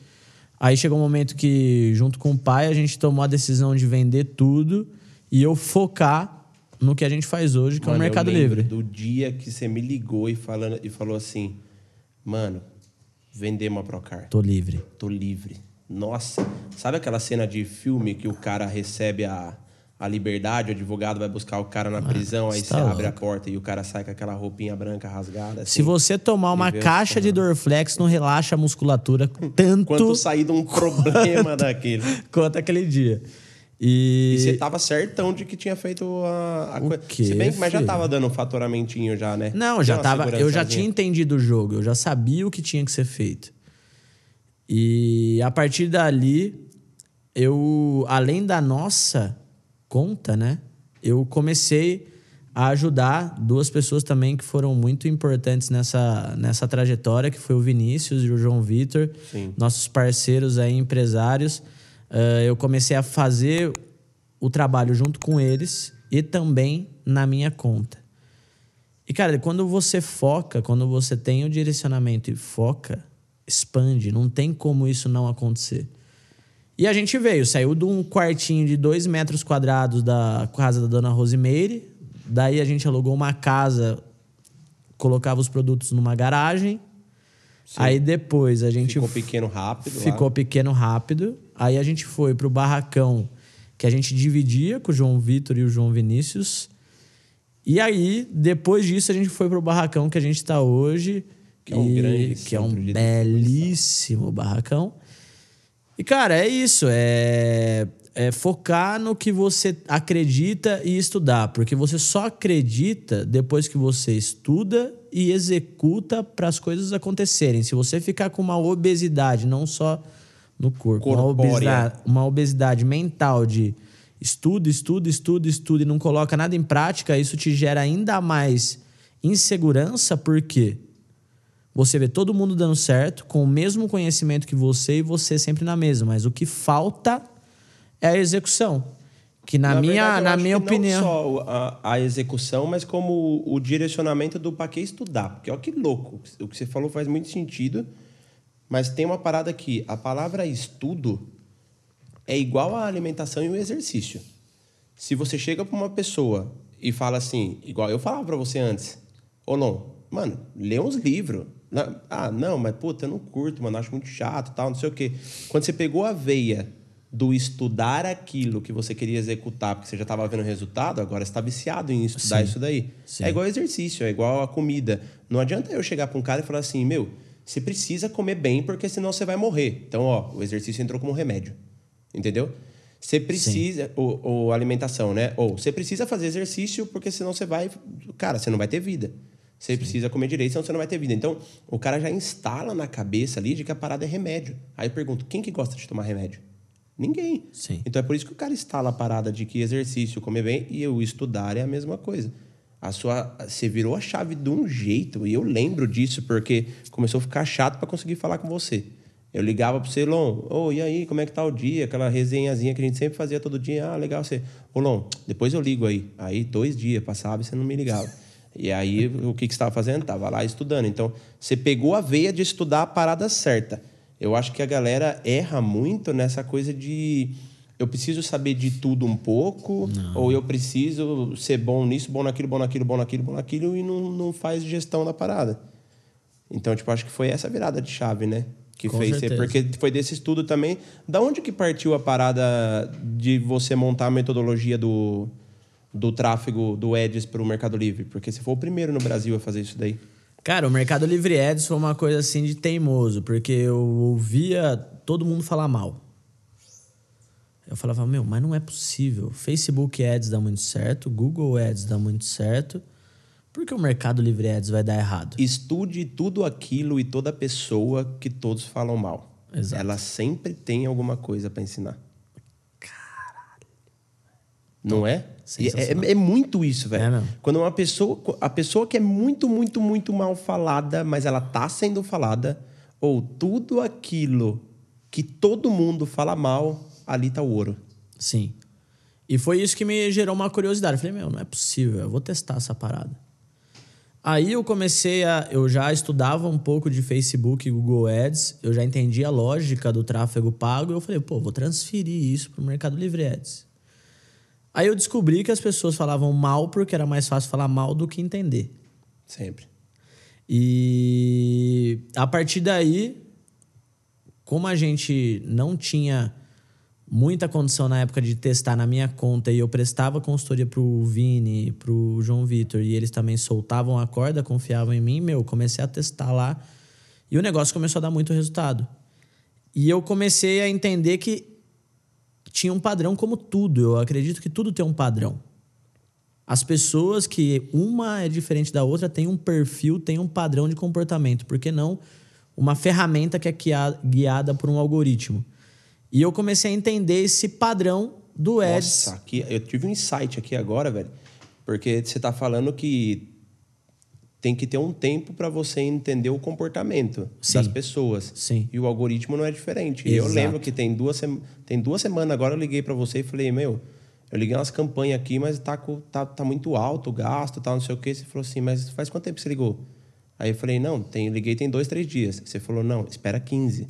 Aí chegou um momento que, junto com o pai, a gente tomou a decisão de vender tudo e eu focar no que a gente faz hoje, que é o Mano, Mercado Livre. Do dia que você me ligou e, falando, e falou assim: Mano, vender uma Procar. Tô livre. Tô livre. Nossa, sabe aquela cena de filme que o cara recebe a, a liberdade, o advogado vai buscar o cara na prisão, aí você tá abre a louco. porta e o cara sai com aquela roupinha branca rasgada. Se assim. você tomar uma caixa de Dorflex, não relaxa a musculatura tanto Quanto sair de um [laughs] problema daquele. quanto aquele dia. E, E você tava certão de que tinha feito a, a coisa. Se bem que mas já tava dando um fatoramentinho já, né? Não, já tava, eu já tinha entendido o jogo, eu já sabia o que tinha que ser feito. E a partir dali, eu, além da nossa conta, né, eu comecei a ajudar duas pessoas também que foram muito importantes nessa, nessa trajetória, que foi o Vinícius e o João Vitor, nossos parceiros aí, empresários. Ah, eu comecei a fazer o trabalho junto com eles e também na minha conta. E, cara, quando você foca, quando você tem o direcionamento e foca, expande. Não tem como isso não acontecer. E a gente veio, saiu de um quartinho de dois metros quadrados da casa da dona Rosemeire. Daí a gente alugou uma casa, colocava os produtos numa garagem. Aí depois a gente Ficou pequeno rápido. lá. ficou pequeno rápido. Aí a gente foi pro barracão que a gente dividia com o João Vitor e o João Vinícius. E aí, depois disso, a gente foi pro barracão que a gente está hoje. Que é um e- grande que é um belíssimo barracão. E, cara, é isso. É, é focar no que você acredita e estudar. Porque você só acredita depois que você estuda e executa para as coisas acontecerem. Se você ficar com uma obesidade, não só no corpo, uma obesidade, uma obesidade mental de estuda, estuda, estuda, estuda e não coloca nada em prática, isso te gera ainda mais insegurança, porque você vê todo mundo dando certo, com o mesmo conhecimento que você e você sempre na mesma, mas o que falta é a execução. Que na, minha, verdade, na minha opinião. Não só a, a execução, mas como o, o direcionamento do para que estudar. Porque olha que louco. O que você falou faz muito sentido. Mas tem uma parada aqui. A palavra estudo é igual à alimentação e o exercício. Se você chega para uma pessoa e fala assim, igual eu falava para você antes, Olon, mano, lê uns livros. Ah, não, mas puta, eu não curto, mano, acho muito chato, tal, não sei o quê. Quando você pegou a veia do estudar aquilo que você queria executar, porque você já estava vendo o resultado, agora está viciado em estudar isso daí. Sim. É igual exercício, é igual a comida. Não adianta eu chegar para um cara e falar assim, meu, você precisa comer bem, porque senão você vai morrer. Então, ó, o exercício entrou como remédio. Entendeu? Você precisa. Ou, ou alimentação, né? Ou você precisa fazer exercício, porque senão você vai. Cara, você não vai ter vida. Você precisa comer direito, senão você não vai ter vida. Então, o cara já instala na cabeça ali de que a parada é remédio. Aí eu pergunto: quem que gosta de tomar remédio? Ninguém. Sim. Então é por isso que o cara instala a parada de que exercício, comer bem e o estudar é a mesma coisa. A sua, você virou a chave de um jeito e eu lembro disso porque começou a ficar chato para conseguir falar com você. Eu ligava pro você, Lon, ô, e aí, como é que tá o dia? Aquela resenhazinha que a gente sempre fazia todo dia. Ah, legal você. Ô, depois eu ligo aí. Aí, dois dias passava e você não me ligava. E aí, o que, que você estava fazendo? Tava lá estudando. Então, você pegou a veia de estudar a parada certa. Eu acho que a galera erra muito nessa coisa de eu preciso saber de tudo um pouco, ou eu preciso ser bom nisso, bom naquilo, bom naquilo, bom naquilo, bom naquilo, e não, não faz gestão da parada. Então, tipo, acho que foi essa virada de chave, né? Que Com fez certeza. Porque foi desse estudo também. Da onde que partiu a parada de você montar a metodologia do, do tráfego do Edis para o Mercado Livre? Porque você foi o primeiro no Brasil a fazer isso daí. Cara, o Mercado Livre Ads foi uma coisa assim de teimoso, porque eu ouvia todo mundo falar mal. Eu falava, meu, mas não é possível. Facebook Ads dá muito certo, Google Ads dá muito certo. Por que o Mercado Livre Ads vai dar errado? Estude tudo aquilo e toda pessoa que todos falam mal. Exato. Ela sempre tem alguma coisa para ensinar. Não é? Sensacional. É, é muito isso, velho. É. Quando uma pessoa. A pessoa que é muito, muito, muito mal falada, mas ela tá sendo falada, ou tudo aquilo que todo mundo fala mal, ali tá o ouro. Sim. E foi isso que me gerou uma curiosidade. Eu falei, meu, não é possível, eu vou testar essa parada. Aí eu comecei a. Eu já estudava um pouco de Facebook e Google Ads, eu já entendi a lógica do tráfego pago, e eu falei, pô, vou transferir isso para o Mercado Livre Ads. Aí eu descobri que as pessoas falavam mal porque era mais fácil falar mal do que entender. Sempre. E a partir daí, como a gente não tinha muita condição na época de testar na minha conta e eu prestava consultoria pro Vini, pro João Vitor e eles também soltavam a corda, confiavam em mim, meu, comecei a testar lá e o negócio começou a dar muito resultado. E eu comecei a entender que tinha um padrão como tudo. Eu acredito que tudo tem um padrão. As pessoas que uma é diferente da outra têm um perfil, têm um padrão de comportamento. Por que não uma ferramenta que é guia- guiada por um algoritmo? E eu comecei a entender esse padrão do Ads. Nossa, aqui, eu tive um insight aqui agora, velho. Porque você tá falando que tem que ter um tempo para você entender o comportamento Sim. das pessoas. Sim. E o algoritmo não é diferente. E Eu Exato. lembro que tem duas, tem duas semanas agora eu liguei para você e falei, meu, eu liguei umas campanhas aqui, mas tá, tá, tá muito alto o gasto, tal, não sei o quê. Você falou assim, mas faz quanto tempo você ligou? Aí eu falei, não, tem, liguei tem dois, três dias. Você falou, não, espera 15.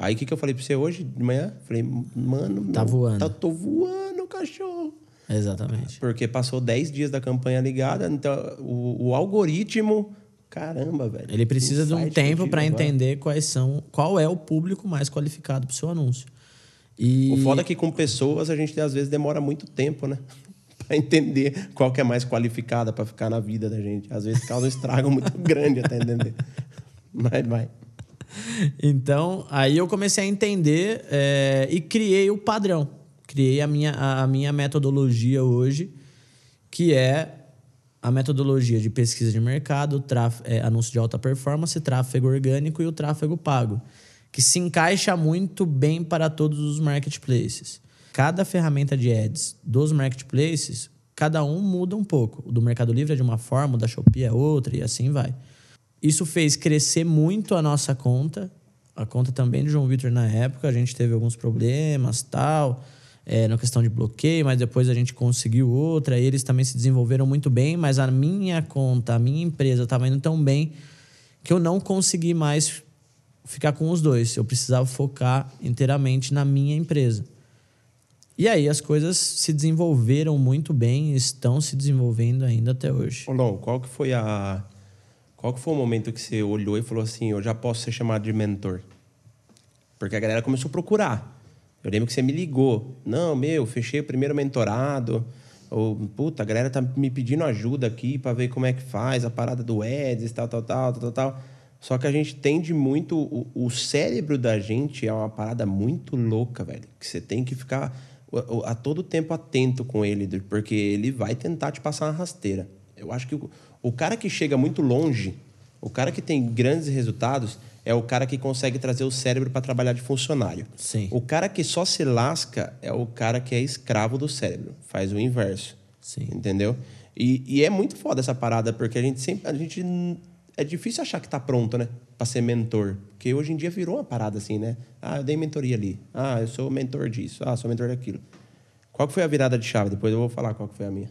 Aí o que, que eu falei para você hoje de manhã? Falei, mano, Tá voando. Tá, tô voando, cachorro. Exatamente. Porque passou 10 dias da campanha ligada, então o, o algoritmo. Caramba, velho. Ele precisa de um tempo para entender quais são, qual é o público mais qualificado para o seu anúncio. E O foda é que com pessoas a gente às vezes demora muito tempo, né? [laughs] Pra entender qual que é mais qualificada pra ficar na vida da gente. Às vezes causa um estrago muito [laughs] grande até entender. Mas vai. [laughs] Então, aí eu comecei a entender é, e criei o padrão. Criei a minha, a, minha metodologia hoje, que é a metodologia de pesquisa de mercado, tráf- é, anúncio de alta performance, tráfego orgânico e o tráfego pago, que se encaixa muito bem para todos os marketplaces. Cada ferramenta de ads dos marketplaces, cada um muda um pouco. O do Mercado Livre é de uma forma, o da Shopee é outra e assim vai. Isso fez crescer muito a nossa conta, a conta também do João Vitor na época. A gente teve alguns problemas, tal, é, na questão de bloqueio, mas depois a gente conseguiu outra. Eles também se desenvolveram muito bem, mas a minha conta, a minha empresa estava indo tão bem que eu não consegui mais ficar com os dois. Eu precisava focar inteiramente na minha empresa. E aí as coisas se desenvolveram muito bem, estão se desenvolvendo ainda até hoje. Lon, qual que foi a. Qual que foi o momento que você olhou e falou assim, eu já posso ser chamado de mentor? Porque a galera começou a procurar. Eu lembro que você me ligou. Não, meu, fechei o primeiro mentorado. Ou, puta, a galera tá me pedindo ajuda aqui para ver como é que faz a parada do Eds, tal, tal, tal, tal, tal. Só que a gente tende muito. O, o cérebro da gente é uma parada muito louca, velho. Que você tem que ficar o- a todo tempo atento com ele, porque ele vai tentar te passar uma rasteira. Eu acho que o, o cara que chega muito longe, o cara que tem grandes resultados, é o cara que consegue trazer o cérebro para trabalhar de funcionário. Sim. O cara que só se lasca é o cara que é escravo do cérebro, faz o inverso. Sim. Entendeu? E, e é muito foda essa parada, porque a gente sempre. A gente, é difícil achar que tá pronto, né? Pra ser mentor. Porque hoje em dia virou uma parada assim, né? Ah, eu dei mentoria ali. Ah, eu sou mentor disso. Ah, sou mentor daquilo. Qual que foi a virada de chave? Depois eu vou falar qual que foi a minha.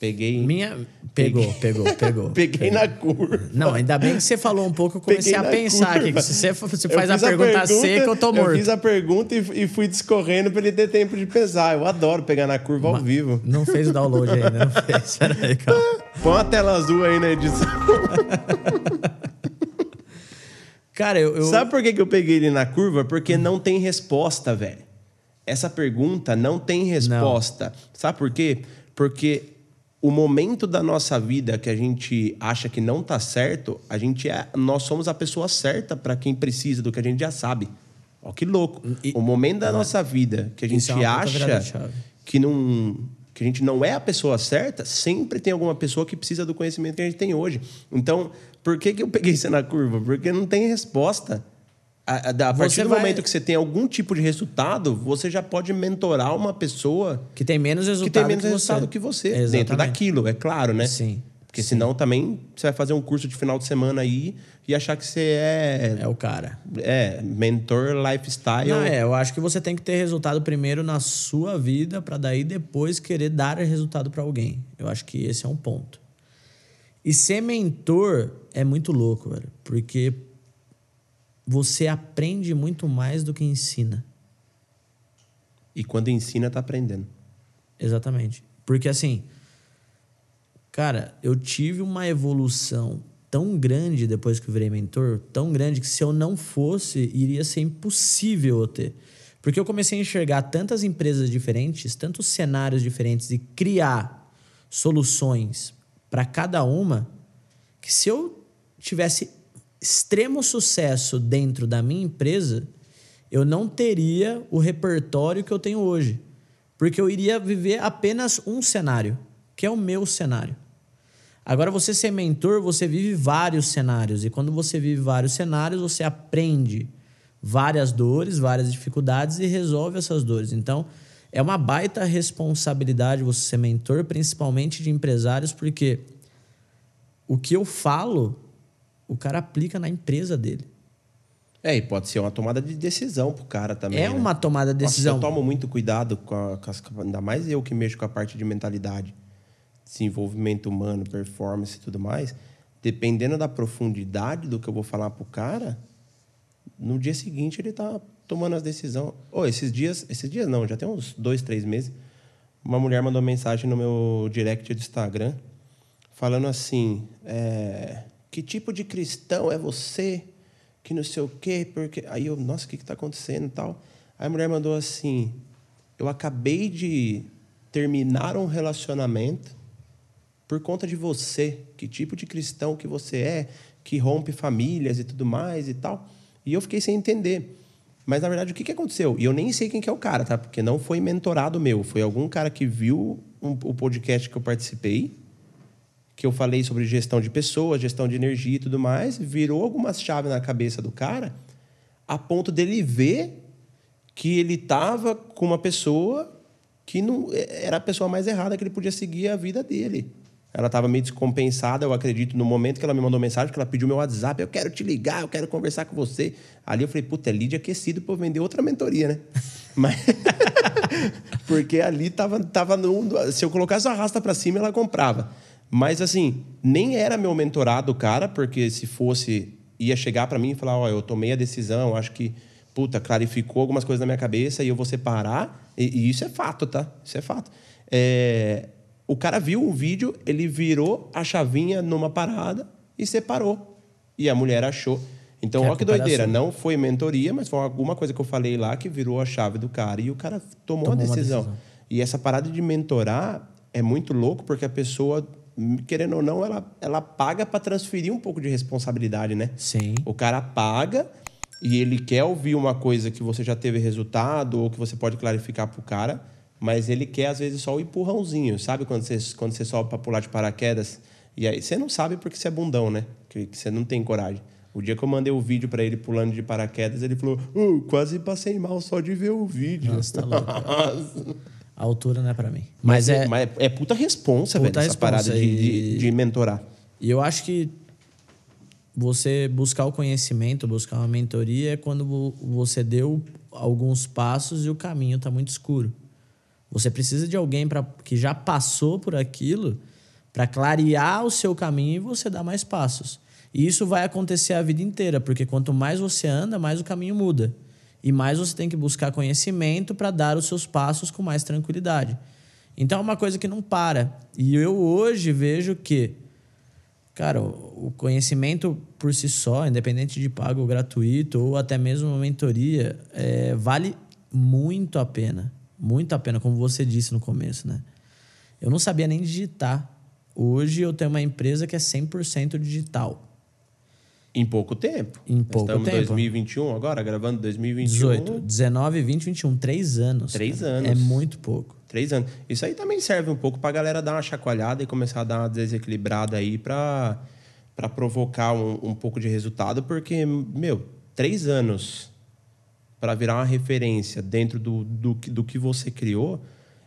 Peguei. Minha. Pegou, pegou, pegou. [laughs] Peguei na curva. Não, ainda bem que você falou um pouco, eu comecei a pensar aqui. se você, você faz a fiz pergunta, seca, eu tô morto. Eu fiz a pergunta e, e fui discorrendo pra ele ter tempo de pesar. Eu adoro pegar na curva ao vivo. Não fez o download ainda, não fez. [laughs] Põe uma tela azul aí na edição. [laughs] Cara, eu. eu- Sabe por que, que eu peguei ele na curva? Porque não tem resposta, velho. Essa pergunta não tem resposta. Sabe por quê? Porque o momento da nossa vida que a gente acha que não tá certo, a gente é, nós somos a pessoa certa para quem precisa do que a gente já sabe. Ó, que louco. E- o momento da nossa vida que a gente Isso é acha que não que a gente não é a pessoa certa, sempre tem alguma pessoa que precisa do conhecimento que a gente tem hoje. Então, por que, que eu peguei você na curva? Porque não tem resposta. A, a, a partir do vai- momento que você tem algum tipo de resultado, você já pode mentorar uma pessoa Que tem menos resultado que tem menos que resultado você. que você, Exatamente. dentro daquilo, é claro, né? Sim. Porque senão também você vai fazer um curso de final de semana aí e achar que você é, É o cara. é mentor lifestyle. Não, é, eu acho que você tem que ter resultado primeiro na sua vida para daí depois querer dar resultado para alguém. Eu acho que esse é um ponto. E ser mentor é muito louco, velho, porque você aprende muito mais do que ensina. E quando ensina, tá aprendendo. Exatamente. Porque assim, cara, eu tive uma evolução tão grande depois que eu virei mentor, tão grande que se eu não fosse, iria ser impossível eu ter. Porque eu comecei a enxergar tantas empresas diferentes, tantos cenários diferentes e criar soluções para cada uma, que se eu tivesse extremo sucesso dentro da minha empresa, eu não teria o repertório que eu tenho hoje. Porque eu iria viver apenas um cenário, que é o meu cenário. Agora, você ser mentor, você vive vários cenários. E quando você vive vários cenários, você aprende várias dores, várias dificuldades e resolve essas dores. Então, é uma baita responsabilidade você ser mentor, principalmente de empresários, porque o que eu falo, o cara aplica na empresa dele. É, e pode ser uma tomada de decisão pro cara também. é né? uma tomada de Nossa, decisão. eu tomo muito cuidado com, a, com as, ainda mais eu que mexo com a parte de mentalidade, desenvolvimento humano, performance e tudo mais. Dependendo da profundidade do que eu vou falar pro cara, no dia seguinte ele tá tomando as decisões. Ô, esses dias, esses dias não, já tem uns dois, três meses. Uma mulher mandou mensagem no meu direct do Instagram falando assim: é, que tipo de cristão é você? Que não sei o quê, porque. Aí eu, nossa, o que está acontecendo e tal? Aí a mulher mandou assim: eu acabei de terminar um relacionamento por conta de você, que tipo de cristão que você é, que rompe famílias e tudo mais e tal. E eu fiquei sem entender. Mas, na verdade, o que, que aconteceu? E eu nem sei quem que é o cara, tá? Porque não foi mentorado meu. Foi algum cara que viu um- o podcast que eu participei, que eu falei sobre gestão de pessoas, gestão de energia e tudo mais, virou algumas chaves na cabeça do cara, a ponto dele ver que ele estava com uma pessoa que não era a pessoa mais errada que ele podia seguir a vida dele. Ela estava meio descompensada, eu acredito, no momento que ela me mandou mensagem, que ela pediu meu WhatsApp, eu quero te ligar, eu quero conversar com você. Ali eu falei, puta, é lead aquecido para vender outra mentoria, né? [laughs] Mas... [laughs] Porque ali tava, tava no, se eu colocasse a arrasta para cima, ela comprava. Mas assim, nem era meu mentorado o cara, porque se fosse, ia chegar para mim e falar, ó, eu tomei a decisão, acho que, puta, clarificou algumas coisas na minha cabeça e eu vou separar. E, e isso é fato, tá? Isso é fato. É, o cara viu o vídeo, ele virou a chavinha numa parada e separou. E a mulher achou. Então, Que olha que culpa era doideira. Não foi mentoria, mas foi alguma coisa que eu falei lá que virou a chave do cara. E o cara tomou, Tomou a decisão. decisão. E essa parada de mentorar é muito louco, porque a pessoa, querendo ou não, ela, ela paga para transferir um pouco de responsabilidade, né? Sim. O cara paga e ele quer ouvir uma coisa que você já teve resultado ou que você pode clarificar pro cara, mas ele quer, às vezes, só o empurrãozinho. Sabe quando você, quando você sobe para pular de paraquedas? E aí você não sabe porque você é bundão, né? Que, que você não tem coragem. O dia que eu mandei o vídeo para ele pulando de paraquedas, ele falou: "Oh, quase passei mal só de ver o vídeo. Nossa, tá louco. [laughs] A altura não é pra mim. Mas, é. Mas é puta responsa, Puta velho, essa parada de, de, de mentorar. E eu acho que você buscar o conhecimento, buscar uma mentoria é quando vo- você deu alguns passos e o caminho está muito escuro. Você precisa de alguém pra, que já passou por aquilo para clarear o seu caminho e você dar mais passos. E isso vai acontecer a vida inteira, porque quanto mais você anda, mais o caminho muda. E mais você tem que buscar conhecimento para dar os seus passos com mais tranquilidade. Então é uma coisa que não para. E eu hoje vejo que Cara, o conhecimento por si só, independente de pago ou gratuito, ou até mesmo uma mentoria, é, vale muito a pena. Muito a pena, como você disse no começo, né? Eu não sabia nem digitar. Hoje eu tenho uma empresa que é 100% digital. Em pouco tempo. Em pouco Estamos em tempo. 2021 agora, gravando 2021. 18, 19, 20, 21. Três anos. Três cara. anos. É muito pouco. Três anos. Isso aí também serve um pouco pra galera dar uma chacoalhada e começar a dar uma desequilibrada aí pra, pra provocar um, um pouco de resultado, porque, meu, três anos pra virar uma referência dentro do, do, do que você criou.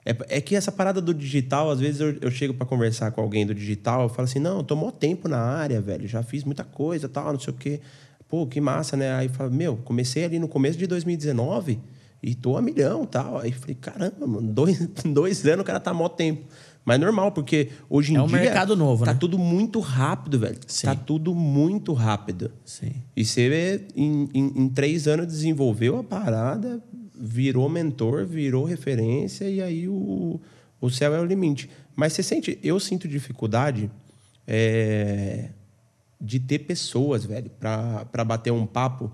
É, é que essa parada do digital, às vezes eu, eu chego pra conversar com alguém do digital, eu falo assim: não, eu tô mó tempo na área, velho, já fiz muita coisa, tal, não sei o quê. Pô, que massa, né? Aí fala, meu, comecei ali no começo de 2019 e tô a milhão tal. Aí falei, caramba, mano, dois, [laughs] dois anos o cara tá mó tempo. Mas normal, porque hoje em É um dia. mercado novo, tá né? tudo muito rápido, velho. Sim. Tá tudo muito rápido. Sim. E você, em, em, em três anos, desenvolveu a parada, virou mentor, virou referência, e aí o, o céu é o limite. Mas você sente, eu sinto dificuldade é, de ter pessoas, velho, para bater um papo.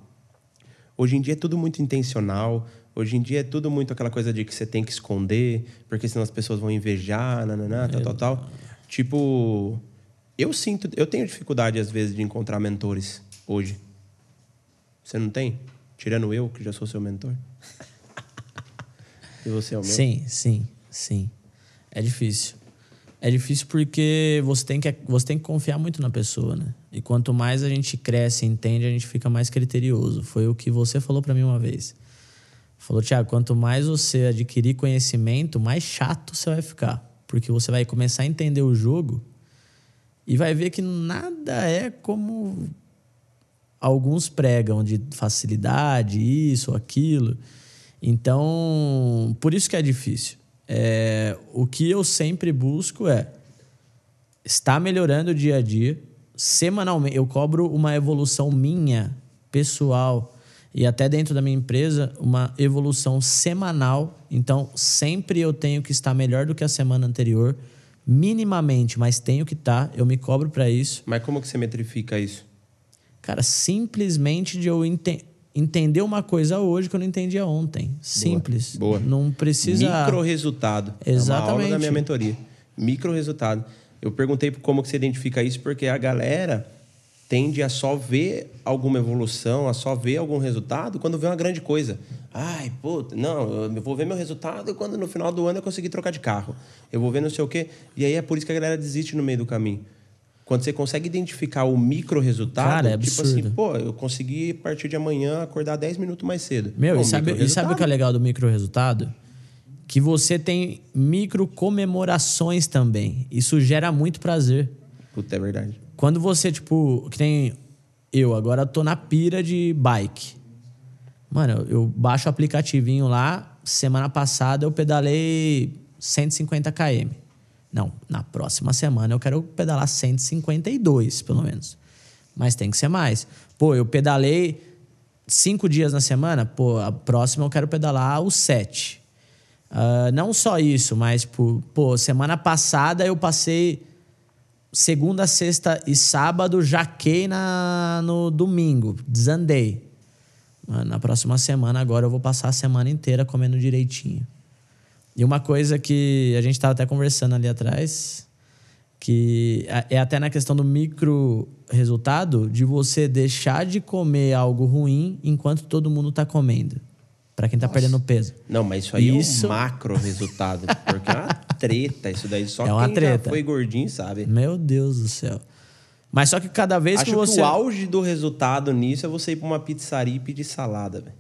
Hoje em dia é tudo muito intencional. Hoje em dia é tudo muito aquela coisa de que você tem que esconder, porque senão as pessoas vão invejar, nananã, tal, tal, tal. Tipo, eu sinto, eu tenho dificuldade às vezes de encontrar mentores hoje. Você não tem? Tirando eu, que já sou seu mentor. E você é o meu? Sim, sim, sim. É difícil. É difícil porque você tem, que, você tem que confiar muito na pessoa, né? E quanto mais a gente cresce entende, a gente fica mais criterioso. Foi o que você falou para mim uma vez. Falou, Tiago, quanto mais você adquirir conhecimento, mais chato você vai ficar. Porque você vai começar a entender o jogo e vai ver que nada é como alguns pregam de facilidade, isso, aquilo. Então, por isso que é difícil. É, o que eu sempre busco é estar melhorando dia a dia. Semanalmente, eu cobro uma evolução minha, pessoal, e até dentro da minha empresa, uma evolução semanal. Então, sempre eu tenho que estar melhor do que a semana anterior, minimamente, mas tenho que estar. Eu me cobro para isso. Mas como que você metrifica isso? Cara, simplesmente de eu ente- entender uma coisa hoje que eu não entendia ontem. Simples. Boa. Não precisa. Micro resultado. É uma aula Exatamente. da minha mentoria. Micro resultado. Eu perguntei como que você identifica isso, porque a galera tende a só ver alguma evolução, a só ver algum resultado quando vê uma grande coisa. Ai, puta, não, eu vou ver meu resultado quando no final do ano eu conseguir trocar de carro. Eu vou ver não sei o quê. E aí é por isso que a galera desiste no meio do caminho. Quando você consegue identificar o micro resultado, Cara, é tipo absurdo. assim, pô, eu consegui a partir de amanhã acordar 10 minutos mais cedo. Meu, Pô, e sabe, e sabe o que é legal do micro resultado? Que você tem micro comemorações também. Isso gera muito prazer. Puta, é verdade. Quando você, tipo, que tem eu, agora tô na pira de bike. Mano, eu, eu baixo o aplicativinho lá. Semana passada eu pedalei 150 km. Não, na próxima semana eu quero pedalar 152, pelo menos. Mas tem que ser mais. Pô, eu pedalei cinco dias na semana. Pô, a próxima eu quero pedalar os sete. Ah, não só isso, mas, tipo, pô, semana passada eu passei segunda, sexta e sábado, jaquei na, no domingo, desandei. Mano, Na próxima semana, agora eu vou passar a semana inteira comendo direitinho. E uma coisa que a gente estava até conversando ali atrás, que é até na questão do micro resultado, de você deixar de comer algo ruim enquanto todo mundo está comendo. Para quem está perdendo peso. Não, mas isso aí Isso- é um macro resultado. Porque é uma treta isso daí. Só [laughs] É uma quem treta. já foi gordinho sabe. Meu Deus do céu. Mas só que cada vez Acho que que, você. o auge do resultado nisso é você ir pra uma pizzaria e pedir salada, velho.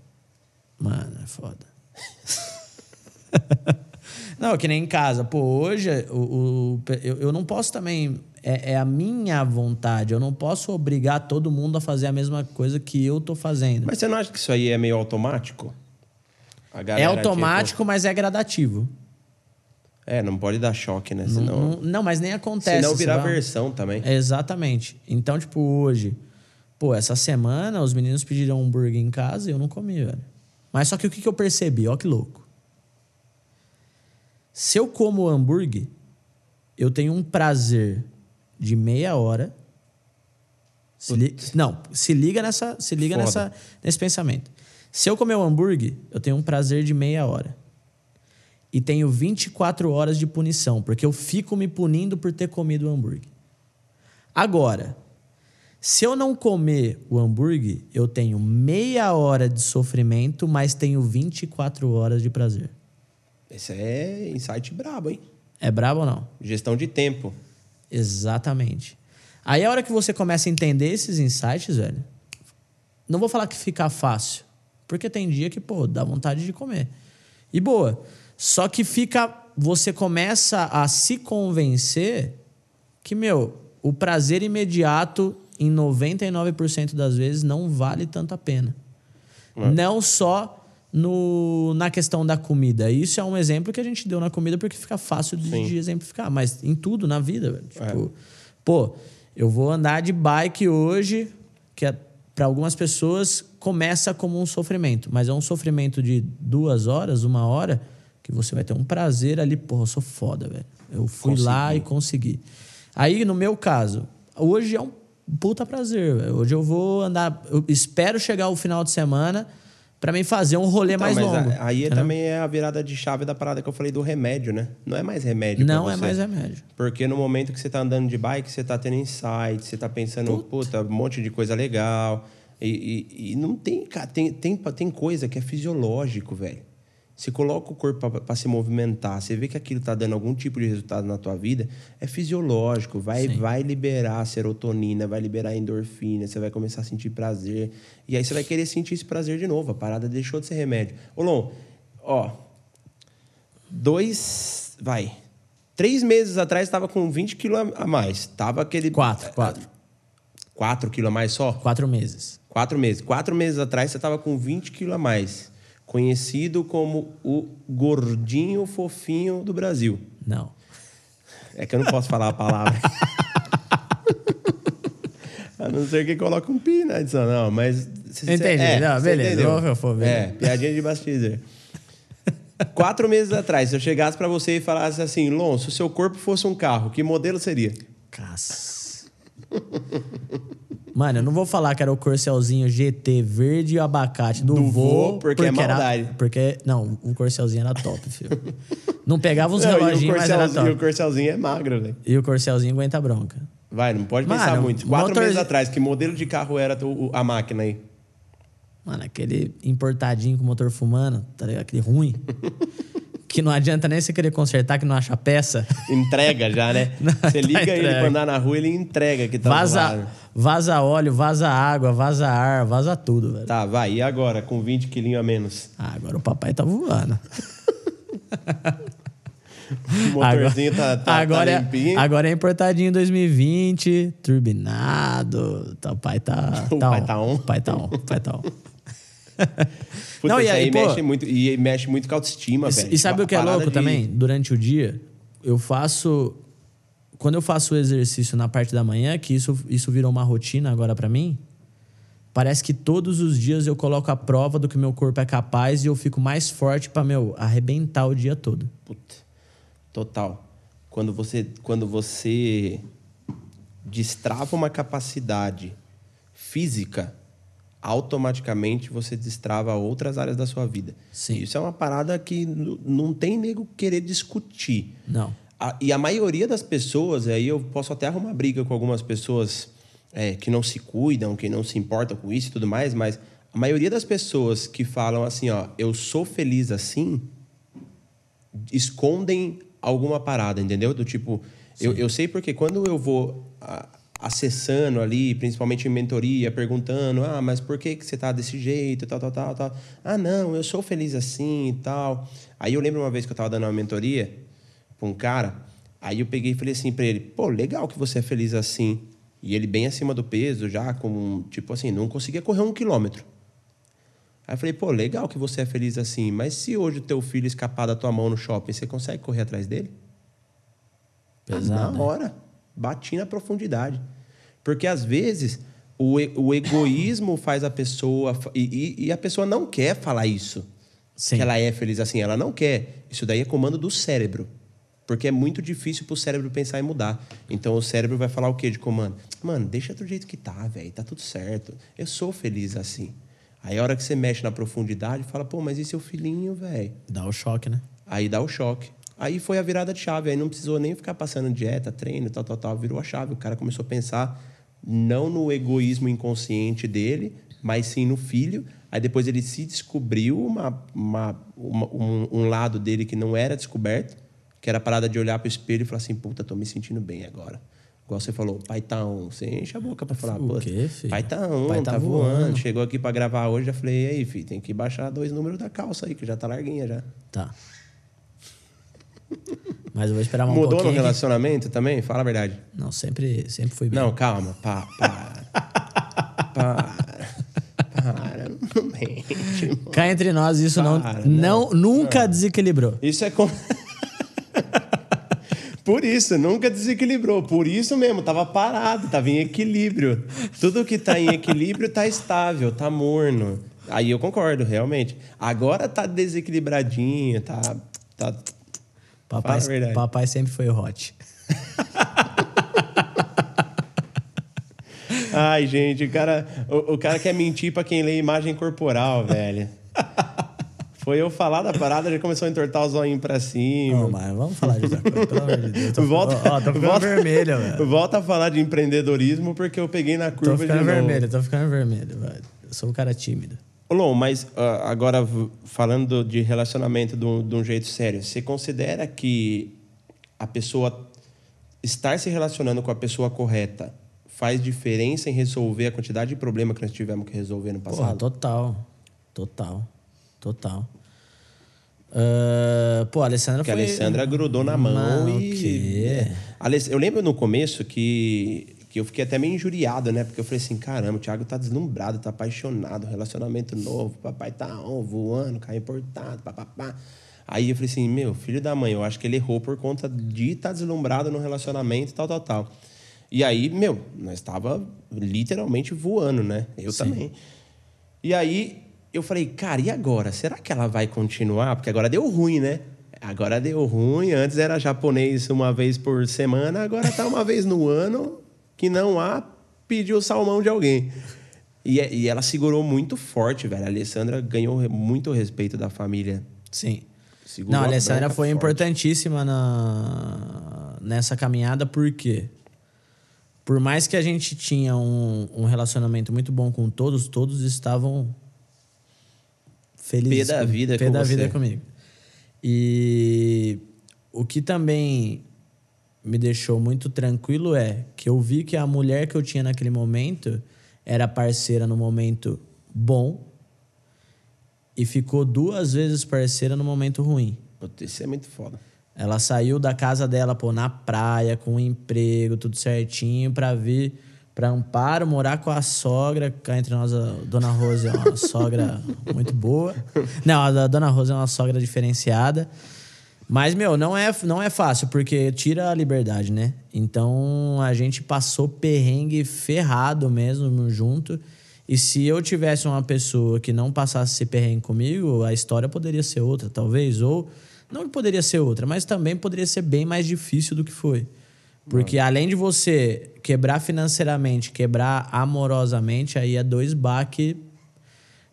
Mano, é foda. [laughs] [laughs] não, que nem em casa. Pô, hoje o, o- eu, eu não posso também. É, é a minha vontade. Eu não posso obrigar todo mundo a fazer a mesma coisa que eu tô fazendo. Mas você não acha que isso aí é meio automático? É automático, mas é gradativo. é, não pode dar choque, né? Não, Senão, não, não, mas nem acontece. senão virar vai- versão também. Exatamente. Então, tipo, hoje, pô, essa semana os meninos pediram um hambúrguer em casa e eu não comi, velho. Mas só que o que, que eu percebi? Ó, que louco. Se eu como hambúrguer, eu tenho um prazer de meia hora. Se li- Não, se liga nessa, se liga Foda. nessa, nesse pensamento. Se eu comer um hambúrguer, eu tenho um prazer de meia hora. e tenho 24 horas de punição, porque eu fico me punindo por ter comido o hambúrguer. Agora, se eu não comer o hambúrguer, eu tenho meia hora de sofrimento, mas tenho 24 horas de prazer. Esse é insight brabo, hein? É brabo ou não? Gestão de tempo. Exatamente. Aí a hora que você começa a entender esses insights, velho, não vou falar que fica fácil, porque tem dia que, pô, dá vontade de comer. E boa. Só que fica. Você começa a se convencer que, meu, o prazer imediato, em 99% das vezes, não vale tanto a pena. Não só no, na questão da comida. Isso é um exemplo que a gente deu na comida porque fica fácil de, Sim. de exemplificar, mas em tudo na vida, velho. Tipo, pô, eu vou andar de bike hoje, que é, para algumas pessoas começa como um sofrimento, mas é um sofrimento de duas horas, uma hora, que você vai ter um prazer ali, porra, eu sou foda, velho. Eu fui lá e consegui. Aí, no meu caso, hoje é um puta prazer, velho. Hoje eu vou andar, eu espero chegar o final de semana para mim fazer um rolê Então, mais longo. a- aí é entendeu? também é a virada de chave da parada que eu falei do remédio, né? Não é mais remédio Não é mais remédio. Porque no momento que você tá andando de bike, você tá tendo insight, você tá pensando, puta, um monte de coisa legal. E, e- e não tem, cara, tem, tem, tem coisa que é fisiológico, velho. Você coloca o corpo para se movimentar, você vê que aquilo tá dando algum tipo de resultado na tua vida, é fisiológico, vai, vai liberar serotonina, vai liberar endorfina, você vai começar a sentir prazer. E aí você vai querer sentir esse prazer de novo. A parada deixou de ser remédio. Ô, Lon, ó, dois. Vai. Três meses atrás estava com 20 quilos a mais. Tava aquele. Quatro, quatro. 4 quilos a mais só? Quatro meses. Quatro meses. Quatro meses atrás você estava com 20 quilos a mais. Conhecido como o gordinho fofinho do Brasil. Não. É que eu não posso falar a palavra. [laughs] a não ser que coloque um pi na edição, não. Mas. cê- Entendi. é, Não, beleza. entendeu. Vou- beleza. É, piadinha de bastidor. Quatro meses atrás, se eu chegasse pra você e falasse assim, Lon, se o seu corpo fosse um carro, que modelo seria? Caça. Mano, eu não vou falar que era o Corcelzinho GT verde e abacate do, Do vô, vô, porque é era- maldade. porque, não, o Corcelzinho era top, filho. [laughs] Não pegava uns Não, reloginhos, mas era Corcelzinho- e o top. Corcelzinho é magro, velho. E o Corcelzinho aguenta bronca. Vai, não pode Mano, pensar muito. Quatro motor- meses atrás, que modelo de carro era a máquina aí? Mano, aquele importadinho com motor fumando, tá ligado? Aquele ruim. [laughs] que não adianta nem você querer consertar, que não acha peça. [laughs] Entrega já, né? [laughs] Não, Você tá liga ele entregue. pra andar na rua, ele entrega que tá Vaza, vaza óleo, vaza água, vaza ar, vaza tudo, velho. Tá, vai. E agora, com 20 quilinhos a menos? Ah, agora o papai tá voando. O motorzinho tá, tá, agora, tá é- limpinho. agora é importadinho 2020, turbinado. Tá, o pai tá. [laughs] O pai tá on. O pai tá on. O pai tá on. Puta, Não, e aí, aí pô- mexe muito, e mexe muito com a autoestima, velho. E sabe o que é louco de- também? Durante o dia, eu faço. Quando eu faço o exercício na parte da manhã, que isso, isso virou uma rotina agora pra mim, parece que todos os dias eu coloco a prova do que meu corpo é capaz e eu fico mais forte pra, meu, arrebentar o dia todo. Puta, total. Quando você, quando você destrava uma capacidade física, automaticamente você destrava outras áreas da sua vida. Sim. Isso é uma parada que não tem nego querer discutir. Não. A- e a maioria das pessoas, aí eu posso até arrumar briga com algumas pessoas é, que não se cuidam, que não se importam com isso e tudo mais, mas a maioria das pessoas que falam assim, ó, eu sou feliz assim, escondem alguma parada, entendeu? Do tipo, eu, eu sei porque quando eu vou a- acessando ali, principalmente em mentoria, perguntando, ah, mas por que, que você tá desse jeito, tal, tal, tal, tal. Ah, não, eu sou feliz assim e tal. Aí eu lembro uma vez que eu tava dando uma mentoria pra um cara, aí eu peguei e falei assim pra ele, pô, legal que você é feliz assim. E ele bem acima do peso, já com, tipo assim, não conseguia correr um quilômetro. Aí eu falei, pô, legal que você é feliz assim, mas se hoje o teu filho escapar da tua mão no shopping, você consegue correr atrás dele? Pesado, Na hora. Bati na profundidade. Porque às vezes o, e- o egoísmo [coughs] faz a pessoa. E, e- e a pessoa não quer falar isso. Sim. Que ela é feliz assim. Ela não quer. Isso daí é comando do cérebro. Porque é muito difícil pro cérebro pensar e mudar. Então o cérebro vai falar o quê de comando? Mano, deixa do jeito que tá, velho. Tá tudo certo. Eu sou feliz assim. Aí a hora que você mexe na profundidade, fala, pô, mas e seu filhinho, velho? Dá o choque, né? Aí dá o choque. Aí foi a virada de chave. Aí não precisou nem ficar passando dieta, treino, tal, tal, tal. Virou a chave. O cara começou a pensar não no egoísmo inconsciente dele, mas sim no filho. Aí depois ele se descobriu uma, uma, uma um, um, lado dele que não era descoberto, que era a parada de olhar para o espelho e falar assim: puta, tô me sentindo bem agora. Igual você falou, pai tá on. Você enche a boca para falar, o quê, pai tá on, pai tá, tá voando. voando. Chegou aqui para gravar hoje, já falei, e aí, filho, tem que baixar dois números da calça aí, que já tá larguinha já. Tá. Mas eu vou esperar um Mudou pouquinho. Mudou no relacionamento aqui. também? Fala a verdade. Não, sempre, sempre foi bem. Não, calma. Pa, para. para. Para. Não mente, Cá entre nós, isso para, não, não, nunca não. desequilibrou. Isso é como... [laughs] Por isso, nunca desequilibrou. Por isso mesmo, tava parado, tava em equilíbrio. Tudo que tá em equilíbrio tá estável, tá morno. Aí eu concordo, realmente. Agora tá desequilibradinho, tá, tá Papai, papai sempre foi hot. [laughs] Ai, gente, o cara, o, o cara quer mentir pra quem lê imagem corporal, velho. Foi eu falar da parada, já começou a entortar o zoinho pra cima. Não, mas vamos falar de outra coisa, pelo amor de Deus. Tô, volta, ó, tô ficando volta, vermelho, velho. Volta a falar de empreendedorismo porque eu peguei na curva tô ficando vermelho, Tô ficando vermelho, velho. Eu sou um cara tímido. Lon, mas uh, agora falando de relacionamento de um, de um jeito sério, você considera que a pessoa estar se relacionando com a pessoa correta faz diferença em resolver a quantidade de problema que nós tivemos que resolver no passado? Porra, total. Total. Total. Uh, pô, a Alessandra Porque foi... a Alessandra grudou na mão Não, e... Que... Eu lembro no começo que que eu fiquei até meio injuriado, né? Porque eu falei assim, caramba, o Thiago tá deslumbrado, tá apaixonado, relacionamento novo, papai tá on, voando, carro importado, papapá. Aí eu falei assim, meu, filho da mãe, eu acho que ele errou por conta de estar tá deslumbrado no relacionamento, tal, tal, tal. E aí, meu, nós estava literalmente voando, né? Eu Sim. também. E aí eu falei, cara, e agora? Será que ela vai continuar? Porque agora deu ruim, né? Agora deu ruim. Antes era japonês uma vez por semana, agora tá uma vez no ano que não há pedir o salmão de alguém. E, é, e ela segurou muito forte, velho. A Alessandra ganhou muito respeito da família. Sim. Segurou não, a Alessandra foi forte. importantíssima na, nessa caminhada, porque por mais que a gente tinha um, um relacionamento muito bom com todos, todos estavam felizes. Pé da vida pé da vida comigo. E o que também me deixou muito tranquilo é que eu vi que a mulher que eu tinha naquele momento era parceira no momento bom e ficou duas vezes parceira no momento ruim. Isso é muito foda. Ela saiu da casa dela, pô, na praia, com um emprego, tudo certinho, para vir para Amparo, morar com a sogra. Cá entre nós, a Dona Rose é uma [laughs] sogra muito boa. Não, a Dona Rose é uma sogra diferenciada. Mas, meu, não é, não é fácil, porque tira a liberdade, né? Então a gente passou perrengue ferrado mesmo junto. E se eu tivesse uma pessoa que não passasse esse perrengue comigo, a história poderia ser outra, talvez. Ou não poderia ser outra, mas também poderia ser bem mais difícil do que foi. Porque além de você quebrar financeiramente, quebrar amorosamente, aí é dois baques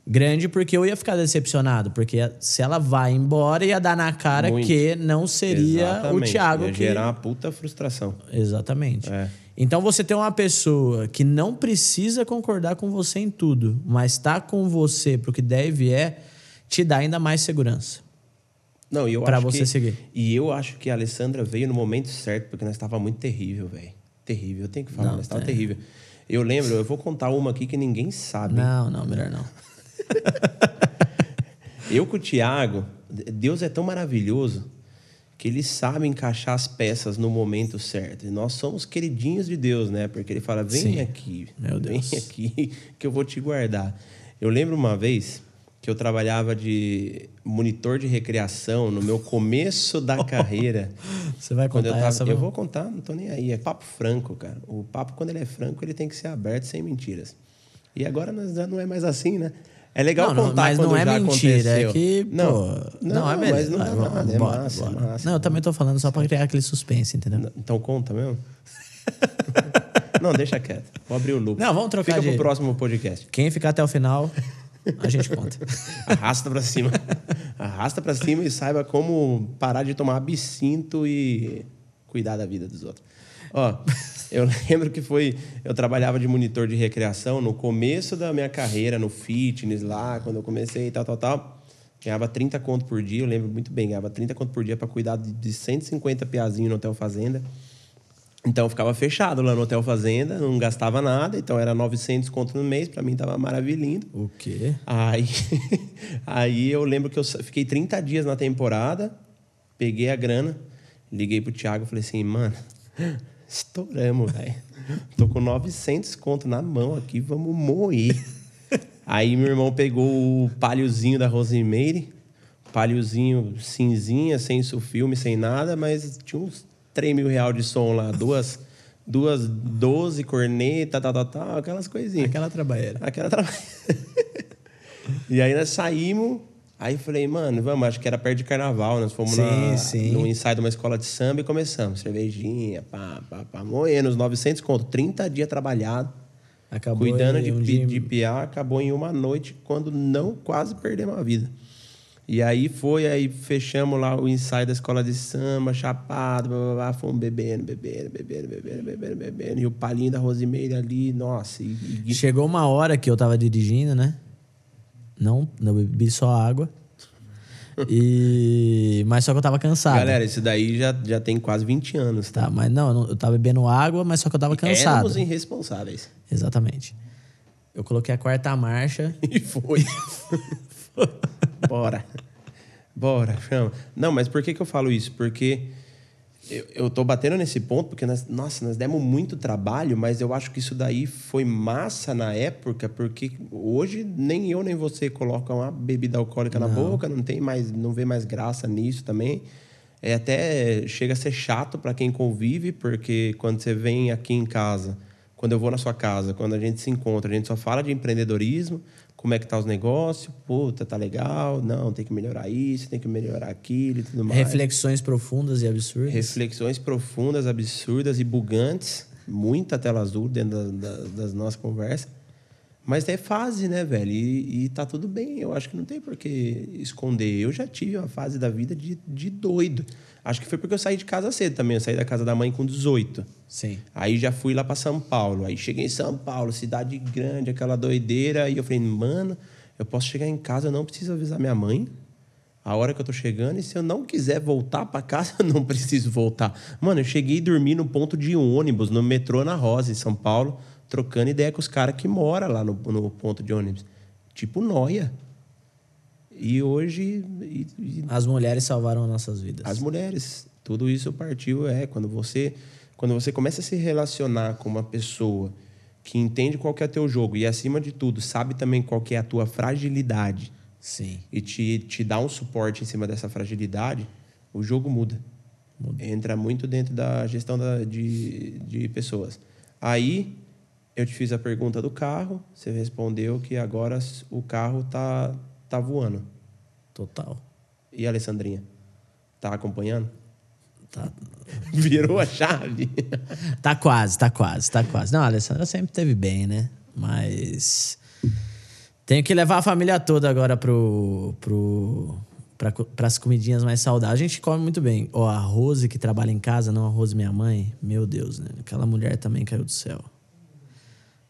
grande porque eu ia ficar decepcionado, porque se ela vai embora ia dar na cara Muito. que não seria Exatamente. o Thiago ia que gerar uma puta frustração. Exatamente. É. Então você tem uma pessoa que não precisa concordar com você em tudo, mas está com você pro que deve é te dá ainda mais segurança. Não, eu para acho você que, seguir. E eu acho que a Alessandra veio no momento certo, porque nós estava muito terrível, velho. Terrível, eu tenho que falar, não, nós estava é. terrível. Eu lembro, eu vou contar uma aqui que ninguém sabe. Não, não, melhor não. Eu com o Tiago, Deus é tão maravilhoso que ele sabe encaixar as peças no momento certo. E nós somos queridinhos de Deus, né? Porque ele fala: vem Sim. aqui, Meu vem Deus. aqui, [laughs] que eu vou te guardar. Eu lembro uma vez que eu trabalhava de monitor de recreação no meu começo da [laughs] carreira. Você vai contar eu tava, essa? Eu vou contar, não tô nem aí. É papo franco, cara. O papo, quando ele é franco, ele tem que ser aberto, sem mentiras. E agora não é mais assim, né? É legal não, contar mas quando não é já mentira, aconteceu. é que, não, pô, não, não, é mas não dá nada, é bora, massa, bora. é massa. Não, eu também tô falando só para criar aquele suspense, entendeu? Então conta mesmo? [laughs] não, deixa quieto. Vou abrir o loop. Não, vamos trocar Fica de... pro próximo podcast. Quem ficar até o final, a gente conta. [laughs] Arrasta pra cima. Arrasta pra cima e saiba como parar de tomar absinto e cuidar da vida dos outros. Ó, eu [laughs] lembro que foi. Eu trabalhava de monitor de recreação no começo da minha carreira, no fitness lá, quando eu comecei e tal, tal, tal. Ganhava 30 conto por dia, eu lembro muito bem, ganhava 30 conto por dia para cuidar de 150 piazinhos no Hotel Fazenda. Então eu ficava fechado lá no Hotel Fazenda, não gastava nada, então era 900 conto no mês, para mim tava maravilhindo. O quê? Aí, [laughs] aí eu lembro que eu fiquei 30 dias na temporada, peguei a grana, liguei pro Thiago e falei assim, mano, estouramos, velho. Tô com 900 conto na mão aqui, vamos moer. Aí meu irmão pegou o palhozinho da Rosemary, palhozinho cinzinha, sem filme, sem nada, mas tinha uns 3 mil reais de som lá, duas, duas 12 corneta, tal, tal, tal, aquelas coisinhas. Aquela trabalheira. Aquela trabalheira. e aí nós saímos, aí falei, mano, vamos, acho que era perto de carnaval, nós fomos sim, na, sim. no ensaio de uma escola de samba e começamos. Cervejinha, pá, pá, pá, moendo, os 900 conto, 30 dias trabalhado. Acabou cuidando de, um dia- de piar, acabou em uma noite, quando não quase perdemos a vida. E aí foi, aí fechamos lá o ensaio da escola de samba, chapado, blá, blá, blá, fomos bebendo, bebendo, bebendo, bebendo, bebendo, bebendo. E o palinho da Rosemary ali, nossa. E, e- Chegou uma hora que eu tava dirigindo, né? Não, não bebi só água. E... Mas só que eu tava cansado. Galera, isso daí já, já tem quase 20 anos, tá? Tá, mas não, eu não- eu tava bebendo água, mas só que eu tava cansado. Éramos irresponsáveis. Exatamente. Eu coloquei a quarta marcha. [laughs] E foi. [laughs] Bora. Bora, chama. Não, mas por que, que eu falo isso? Porque eu, eu tô batendo nesse ponto, porque, nós, nossa, nós demos muito trabalho, mas eu acho que isso daí foi massa na época, porque hoje nem eu nem você colocam uma bebida alcoólica na boca, não tem mais, não vê mais graça nisso também. É até chega a ser chato para quem convive, porque quando você vem aqui em casa, quando eu vou na sua casa, quando a gente se encontra, a gente só fala de empreendedorismo, como é que tá os negócios, puta, tá legal, não, tem que melhorar isso, tem que melhorar aquilo e tudo mais. Reflexões profundas e absurdas. Reflexões profundas, absurdas e bugantes. Muita tela azul dentro da- da- das nossas conversas. Mas é fase, né, velho? E, e tá tudo bem. Eu acho que não tem por que esconder. Eu já tive uma fase da vida de, de doido. Acho que foi porque eu saí de casa cedo também. Eu saí da casa da mãe com 18. Sim. Aí já fui lá para São Paulo. Aí cheguei em São Paulo, cidade grande, aquela doideira. E eu falei, mano, eu posso chegar em casa, eu não preciso avisar minha mãe a hora que eu tô chegando. E se eu não quiser voltar para casa, [laughs] eu não preciso voltar. Mano, eu cheguei e dormi no ponto de ônibus, no metrô na Rosa, em São Paulo, trocando ideia com os caras que moram lá no, no ponto de ônibus. Tipo, noia. E hoje. e- e As mulheres salvaram nossas vidas. as mulheres. Tudo isso partiu é quando você quando você começa a se relacionar com uma pessoa que entende qual que é teu jogo e acima de tudo sabe também qual que é a tua fragilidade Sim. e te, te dá um suporte em cima dessa fragilidade, o jogo muda. Entra muito dentro da gestão da- de, de pessoas. Aí eu te fiz a pergunta do carro, você respondeu que agora o carro tá tá voando. Total. E a Alessandrinha? Tá acompanhando? Tá, [laughs] Virou a chave. tá quase, tá quase, tá quase. Não, a Alessandra sempre teve bem, né? Mas. Tenho que levar a família toda agora pro. pro para as comidinhas mais saudáveis. A gente come muito bem. Ó, a Rose que trabalha em casa, não a Rose minha mãe. Meu Deus, né? Aquela mulher também caiu do céu.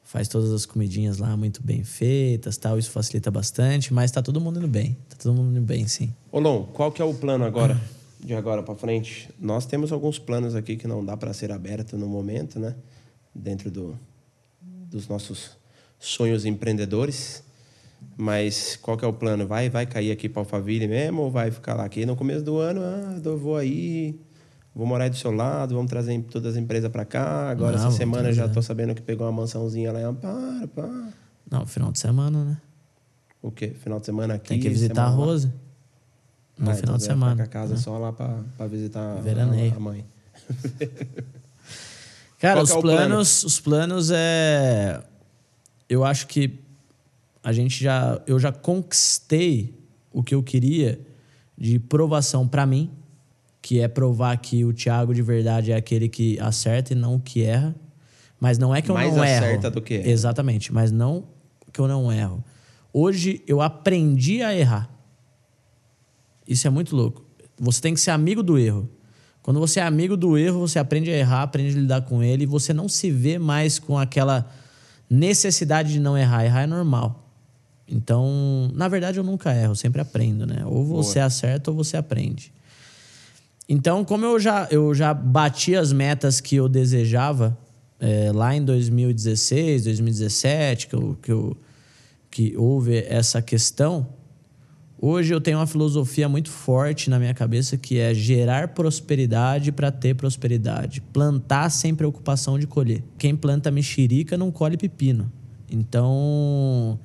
Faz todas as comidinhas lá muito bem feitas, tal. Isso facilita bastante, mas tá todo mundo indo bem. Tá todo mundo indo bem, sim. Olon, qual que é o plano agora? De agora para frente? Nós temos alguns planos aqui que não dá para ser aberto no momento, né? Dentro do, dos nossos sonhos empreendedores. Mas qual que é o plano? Vai vai cair aqui para Alphaville mesmo ou vai ficar lá aqui no começo do ano? Ah, eu vou aí, vou morar do seu lado, vamos trazer todas as empresas para cá. Agora Não, essa semana já trazer. tô sabendo que pegou uma mansãozinha lá em Amparo, pá. Não, final de semana, né? O quê? Final de semana aqui? Tem que visitar a? Rose. No Ah, final então de semana. ficar com a casa né? só lá pra, pra visitar a- Veraneio. a, mãe. [laughs] Cara, Qual os é o plano? planos, os planos é eu acho que a gente já eu já conquistei o que eu queria de provação pra mim, que é provar que o Thiago de verdade é aquele que acerta e não o que erra. Mas não é que eu Mais não erro. acerta do que erra. Exatamente, mas não que eu não erro. Hoje eu aprendi a errar. Isso é muito louco. Você tem que ser amigo do erro. Quando você é amigo do erro, você aprende a errar, aprende a lidar com ele e você não se vê mais com aquela necessidade de não errar. Errar é normal. Então, na verdade, eu nunca erro, eu sempre aprendo, né? Ou você Boa. acerta ou você aprende. Então, como eu já, eu já bati as metas que eu desejava é, lá em 2016, 2017, que, eu, que, eu, que houve essa questão, hoje eu tenho uma filosofia muito forte na minha cabeça que é gerar prosperidade para ter prosperidade. Plantar sem preocupação de colher. Quem planta mexerica não colhe pepino. Então,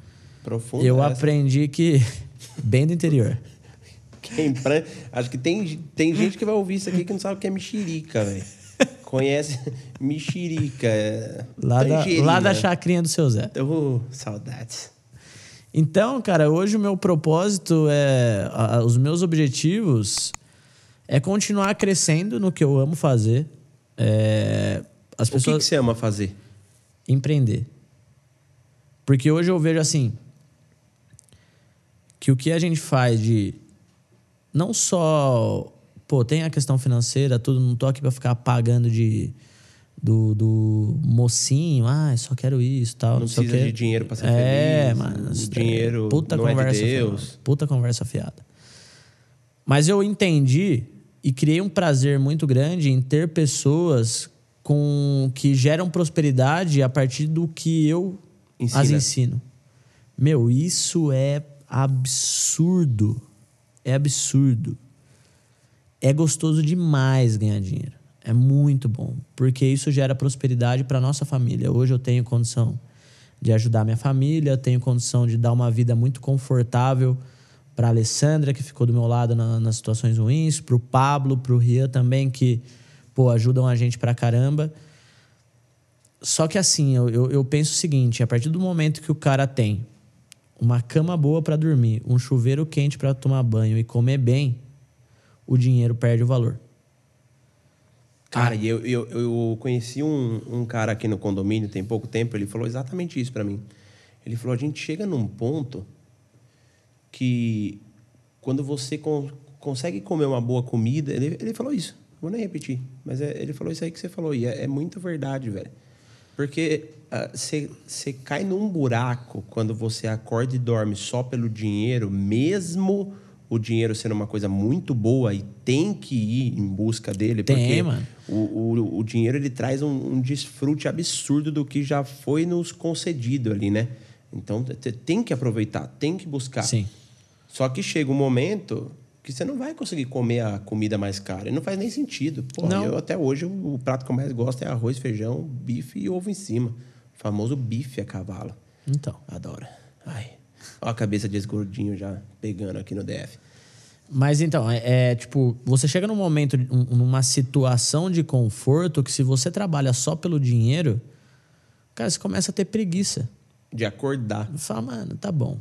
Profundo eu essa. aprendi que. [laughs] Bem do interior. Planta, acho que tem, tem gente que vai ouvir isso aqui que não sabe o que é mexerica, velho conhece [laughs] mexerica. Lá da, lá da chacrinha do seu Zé. Oh, saudades. Então, cara, hoje o meu propósito é. A, os meus objetivos é continuar crescendo no que eu amo fazer. É, as pessoas, o que, que você ama fazer? Empreender. Porque hoje eu vejo assim. Que o que a gente faz de. Não só pô, tem a questão financeira, tudo, não tô aqui pra ficar pagando de. Do, do mocinho, ah, só quero isso tal. Não, não precisa de dinheiro pra ser é, feliz. Mano, o dinheiro puta não conversa é de Deus. Fiada, puta conversa fiada. Mas eu entendi e criei um prazer muito grande em ter pessoas com que geram prosperidade a partir do que eu Ensina. as ensino. Meu, isso é absurdo. É absurdo é gostoso demais ganhar dinheiro. É muito bom, porque isso gera prosperidade para nossa família. Hoje eu tenho condição de ajudar minha família, tenho condição de dar uma vida muito confortável para Alessandra, que ficou do meu lado na, nas situações ruins, para o Pablo, para o Rian também, que pô, ajudam a gente pra caramba. Só que assim, eu, eu, eu penso o seguinte: a partir do momento que o cara tem uma cama boa para dormir, um chuveiro quente para tomar banho e comer bem, o dinheiro perde o valor. Cara, e eu, eu, eu conheci um, um cara aqui no condomínio tem pouco tempo, ele falou exatamente isso para mim. Ele falou: a gente chega num ponto que quando você con consegue comer uma boa comida, ele, ele falou isso, vou nem repetir, mas é, ele falou isso aí que você falou, e é, é muito verdade, velho. Porque você uh, cai num buraco quando você acorda e dorme só pelo dinheiro, mesmo o dinheiro sendo uma coisa muito boa e tem que ir em busca dele, tem, porque mano. O, o, o dinheiro ele traz um, um desfrute absurdo do que já foi nos concedido ali, né? Então tem que aproveitar, tem que buscar. Sim. Só que chega um momento que você não vai conseguir comer a comida mais cara. E não faz nem sentido. Porra, não. eu até hoje o, o prato que eu mais gosto é arroz, feijão, bife e ovo em cima. Famoso bife a cavalo. Então. Adoro. Ai. Olha a cabeça de esgordinho já pegando aqui no DF. Mas então, é, é, tipo, você chega num momento, numa situação de conforto que se você trabalha só pelo dinheiro, cara, você começa a ter preguiça. De acordar. Fala, mano, tá bom.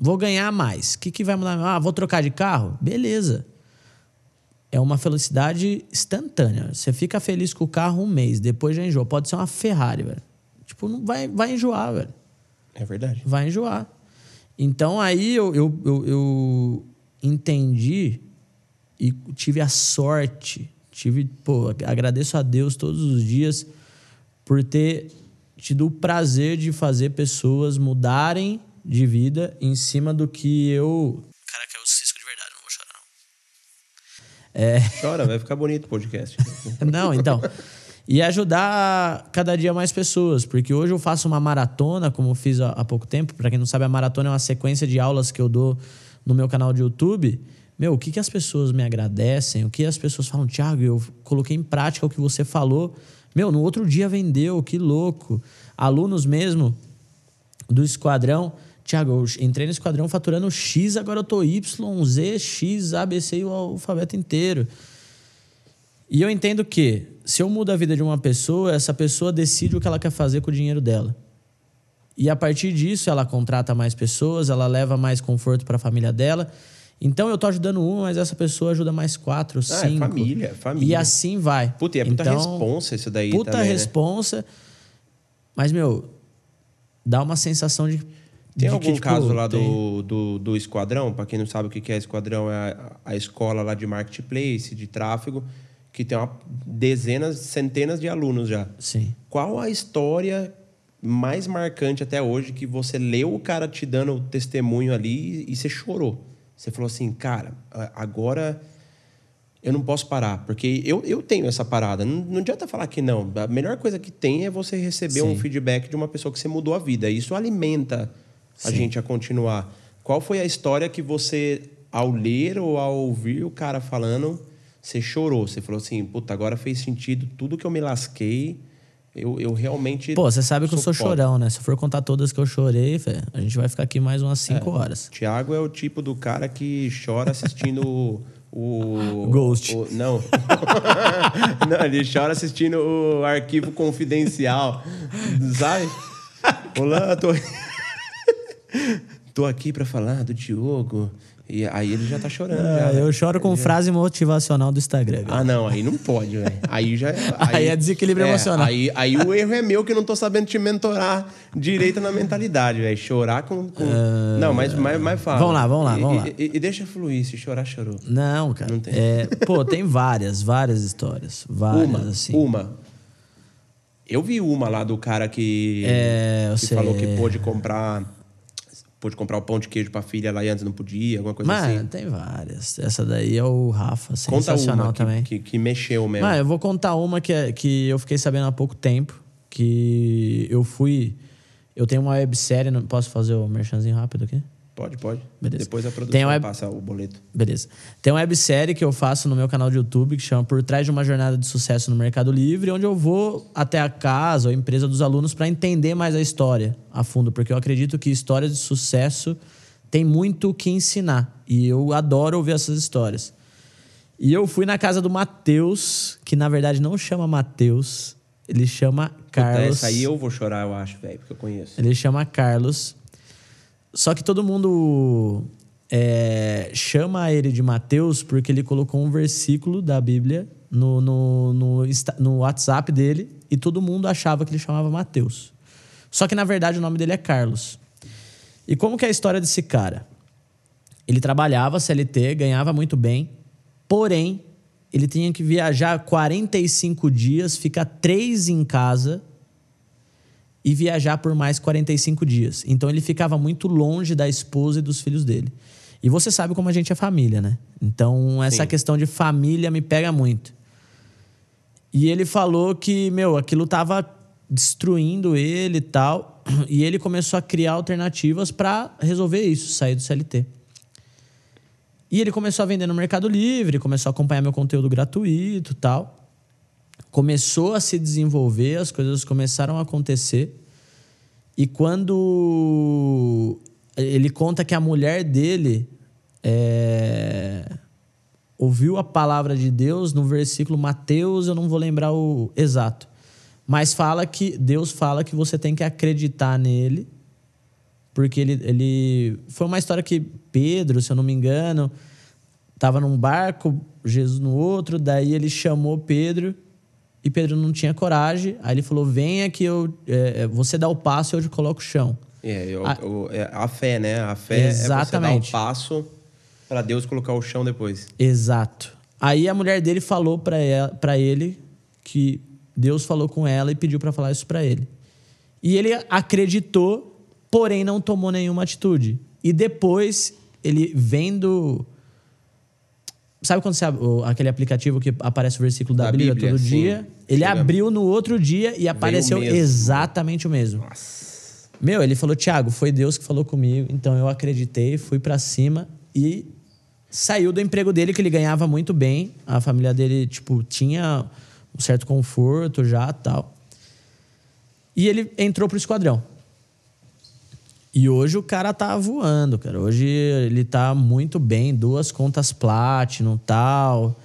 Vou ganhar mais. O que, que vai mudar? Ah, vou trocar de carro? Beleza. É uma felicidade instantânea. Você fica feliz com o carro um mês, depois já enjoa. Pode ser uma Ferrari, velho. Tipo, não vai, vai enjoar, velho. É verdade. Vai enjoar. Então aí eu, eu, eu, eu entendi e tive a sorte, tive, pô, agradeço a Deus todos os dias por ter tido o prazer de fazer pessoas mudarem de vida em cima do que eu. Cara, que é o cisco de verdade, não vou chorar. Não. É... Chora, vai ficar bonito o podcast. [laughs] não, então. E ajudar cada dia mais pessoas, porque hoje eu faço uma maratona, como eu fiz há pouco tempo. Para quem não sabe, a maratona é uma sequência de aulas que eu dou no meu canal de YouTube. Meu, o que, que as pessoas me agradecem? O que as pessoas falam, Thiago, eu coloquei em prática o que você falou. Meu, no outro dia vendeu, que louco. Alunos mesmo do esquadrão. Tiago, eu entrei no esquadrão faturando X, agora eu tô Y, Z, X, A, B, C e o alfabeto inteiro. E eu entendo que se eu mudo a vida de uma pessoa, essa pessoa decide o que ela quer fazer com o dinheiro dela. E a partir disso, ela contrata mais pessoas, ela leva mais conforto para a família dela. Então eu tô ajudando uma, mas essa pessoa ajuda mais quatro, ah, é cinco. É família, família. E assim vai. Puta, e é puta então, responsa isso daí puta também, responsa. Né? Mas, meu, dá uma sensação de Tem de algum que, tipo, caso lá tem- do, do, do Esquadrão? Para quem não sabe o que que é Esquadrão, é a, a escola lá de marketplace, de tráfego, que tem uma, dezenas, centenas de alunos já. Sim. Qual a história mais marcante até hoje que você leu o cara te dando o testemunho ali e, e você chorou? Você falou assim, cara, a- agora eu não posso parar, porque eu, eu tenho essa parada. Não, não adianta falar que não. A melhor coisa que tem é você receber um Sim. feedback de uma pessoa que você mudou a vida. Isso alimenta a Sim. gente a continuar. Qual foi a história que você, ao ler ou ao ouvir o cara falando, você chorou? Você falou assim, puta, agora fez sentido tudo que eu me lasquei. Eu, eu realmente. Pô, você sabe que eu sou foda. chorão, né? Se eu for contar todas que eu chorei, fé, a gente vai ficar aqui mais umas cinco horas. Tiago é o tipo do cara que chora assistindo o. [laughs] Ghost. o- não. [laughs] não, ele chora assistindo o arquivo confidencial. Sabe? Olá, tô. [laughs] tô aqui pra falar do Diogo. E aí ele já tá chorando. já, Ah, né? eu choro com frase motivacional do Instagram. Ah, não, aí não pode, velho. Aí já [laughs] Aí é desequilíbrio emocional. Aí, aí o erro é meu que eu não tô sabendo te mentorar direito na mentalidade, velho. Chorar com. com- Não, mas, mas, mas fala. Ah, Vamos lá, vamos lá, E- vamos lá. E, e- e deixa fluir, se chorar, chorou. Não, cara. Não tem. É, pô, tem várias, várias histórias. Várias, uma, assim. uma. Eu vi uma lá do cara que, É, que sei. falou que pôde comprar. Pôde comprar o pão de queijo pra filha lá e antes não podia, alguma coisa Mano, assim. tem várias. Essa daí é o Rafa, Conta sensacional uma que, também. Que, que mexeu mesmo. Mano, eu vou contar uma que, é- que eu fiquei sabendo há pouco tempo. Que eu fui. Eu tenho uma websérie. não- Posso fazer o merchanzinho rápido aqui? Pode, pode. Beleza. Depois a produção web- passa o boleto. Beleza. Tem uma websérie que eu faço no meu canal de YouTube que chama Por Trás de uma Jornada de Sucesso no Mercado Livre, onde eu vou até a casa ou a empresa dos alunos para entender mais a história a fundo, porque eu acredito que histórias de sucesso tem muito o que ensinar e eu adoro ouvir essas histórias. E eu fui na casa do Matheus, que na verdade não chama Matheus, ele chama Puta, Carlos. essa aí eu vou chorar, eu acho, velho, porque eu conheço. Ele chama Carlos. Só que todo mundo é, chama ele de Mateus porque ele colocou um versículo da Bíblia no, no, no, no WhatsApp dele e todo mundo achava que ele chamava Mateus. Só que na verdade o nome dele é Carlos. E como que é a história desse cara? Ele trabalhava CLT, ganhava muito bem, porém ele tinha que viajar 45 dias, ficar três em casa e viajar por mais 45 dias. Então ele ficava muito longe da esposa e dos filhos dele. E você sabe como a gente é família, né? Então essa Sim. questão de família me pega muito. E ele falou que, meu, aquilo tava destruindo ele e tal. [clears throat] E ele começou a criar alternativas para resolver isso, sair do CLT. E ele começou a vender no Mercado Livre, começou a acompanhar meu conteúdo gratuito e tal começou a se desenvolver, as coisas começaram a acontecer. E quando ele conta que a mulher dele é, ouviu a palavra de Deus no versículo Mateus, eu não vou lembrar o exato, mas fala que Deus fala que você tem que acreditar nele, porque ele, ele foi uma história que Pedro, se eu não me engano, estava num barco, Jesus no outro, daí ele chamou Pedro e Pedro não tinha coragem. Aí ele falou: Venha que eu, é, é, você dá o passo e eu te coloco o chão. É, eu- A- eu- é a fé, né? A fé Exatamente. é você dar o passo para Deus colocar o chão depois. Exato. Aí a mulher dele falou pra ele que Deus falou com ela e pediu pra falar isso pra ele. E ele acreditou, porém não tomou nenhuma atitude. E depois ele vendo Sabe quando você o- aquele aplicativo que aparece o versículo da, Da Bíblia, Bíblia, todo sim. dia? Ele abriu no outro dia e apareceu mesmo. exatamente o mesmo. Meu, ele falou, Tiago, foi Deus que falou comigo, então eu acreditei, fui pra cima e saiu do emprego dele, que ele ganhava muito bem. A família dele, tipo, tinha um certo conforto já tal. E ele entrou pro esquadrão. E hoje o cara tá voando, cara. Hoje ele tá muito bem, duas contas Platinum tal.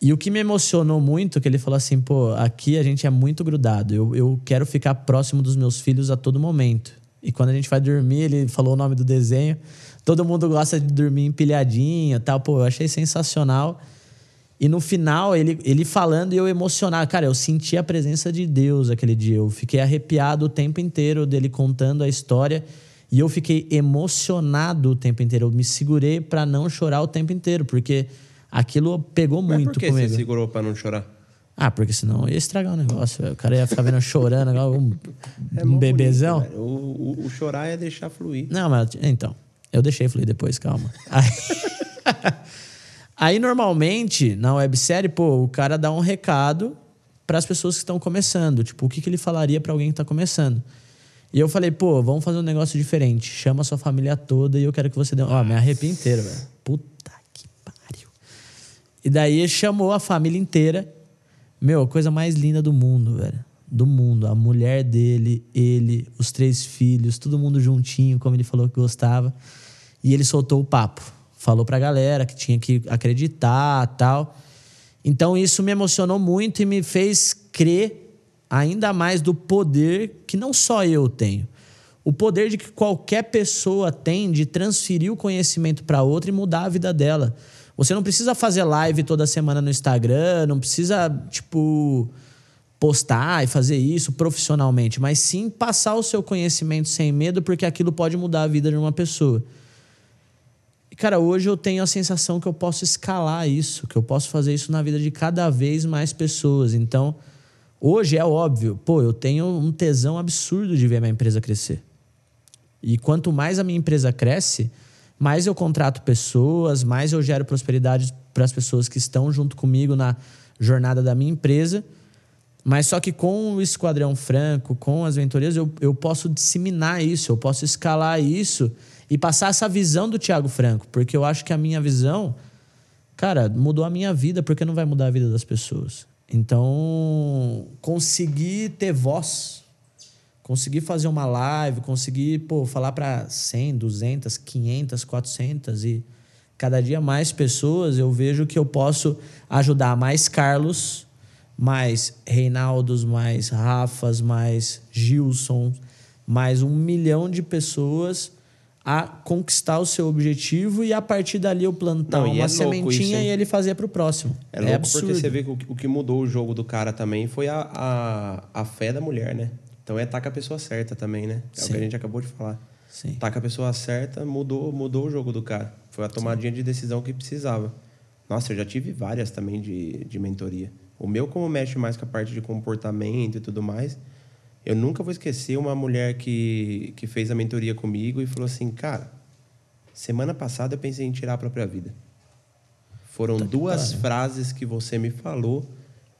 E o que me emocionou muito, que ele falou assim, pô, aqui a gente é muito grudado. Eu, eu quero ficar próximo dos meus filhos a todo momento. E quando a gente vai dormir, ele falou o nome do desenho. Todo mundo gosta de dormir empilhadinho tal. Pô, eu achei sensacional. E no final, ele, ele falando e eu emocionado. Cara, eu senti a presença de Deus aquele dia. Eu fiquei arrepiado o tempo inteiro dele contando a história. E eu fiquei emocionado o tempo inteiro. Eu me segurei para não chorar o tempo inteiro, porque aquilo pegou Mas muito por que comigo. você segurou pra não chorar? Ah, porque senão ia estragar o negócio. O cara ia ficar vendo chorando, igual um, É um bebezão. bonito, o, o- o chorar é deixar fluir. Não, mas então, eu deixei fluir depois, calma. [laughs] Aí, normalmente, na websérie, pô, o cara dá um recado para as pessoas que estão começando. Tipo, o que, que ele falaria para alguém que tá começando? E eu falei, pô, vamos fazer um negócio diferente. Chama a sua família toda e eu quero que você dê. um-" Ó, me arrepio inteiro, velho. Puta que pariu. E daí chamou a família inteira. Meu, a coisa mais linda do mundo, velho. Do mundo. A mulher dele, ele, os três filhos, todo mundo juntinho, como ele falou que gostava. E ele soltou o papo. Falou pra galera que tinha que acreditar tal. Então isso me emocionou muito e me fez crer ainda mais do poder que não só eu tenho. O poder de que qualquer pessoa tem de transferir o conhecimento para outra e mudar a vida dela. Você não precisa fazer live toda semana no Instagram, não precisa, tipo, postar e fazer isso profissionalmente, mas sim passar o seu conhecimento sem medo, porque aquilo pode mudar a vida de uma pessoa. Cara, hoje eu tenho a sensação que eu posso escalar isso, que eu posso fazer isso na vida de cada vez mais pessoas. Então, hoje é óbvio, pô, eu tenho um tesão absurdo de ver minha empresa crescer. E quanto mais a minha empresa cresce, mais eu contrato pessoas, mais eu gero prosperidade para as pessoas que estão junto comigo na jornada da minha empresa. Mas só que com o Esquadrão Franco, com as mentorias, eu, eu posso disseminar isso, eu posso escalar isso e passar essa visão do Thiago Franco. Porque eu acho que a minha visão, cara, mudou a minha vida, porque não vai mudar a vida das pessoas. Então, conseguir ter voz, conseguir fazer uma live, conseguir, pô, falar para 100, 200, 500, 400 e cada dia mais pessoas, eu vejo que eu posso ajudar mais Carlos, mais Reinaldos, mais Rafas, mais Gilson, mais um milhão de pessoas a conquistar o seu objetivo e a partir dali eu plantar Não, uma é sementinha isso, e ele fazer pro próximo. É louco absurdo. porque você vê que o, o que mudou o jogo do cara também foi a, a, a fé da mulher, né? Então é estar com a pessoa certa também, né? É o Sim. que a gente acabou de falar. Sim. Com a pessoa certa, mudou, mudou o jogo do cara. Foi a tomadinha de decisão que precisava. Nossa, eu já tive várias também de, de mentoria. O meu, como mexe mais com a parte de comportamento e tudo mais, eu nunca vou esquecer uma mulher que, que fez a mentoria comigo e falou assim, cara, semana passada eu pensei em tirar a própria vida. Foram duas frases que você me falou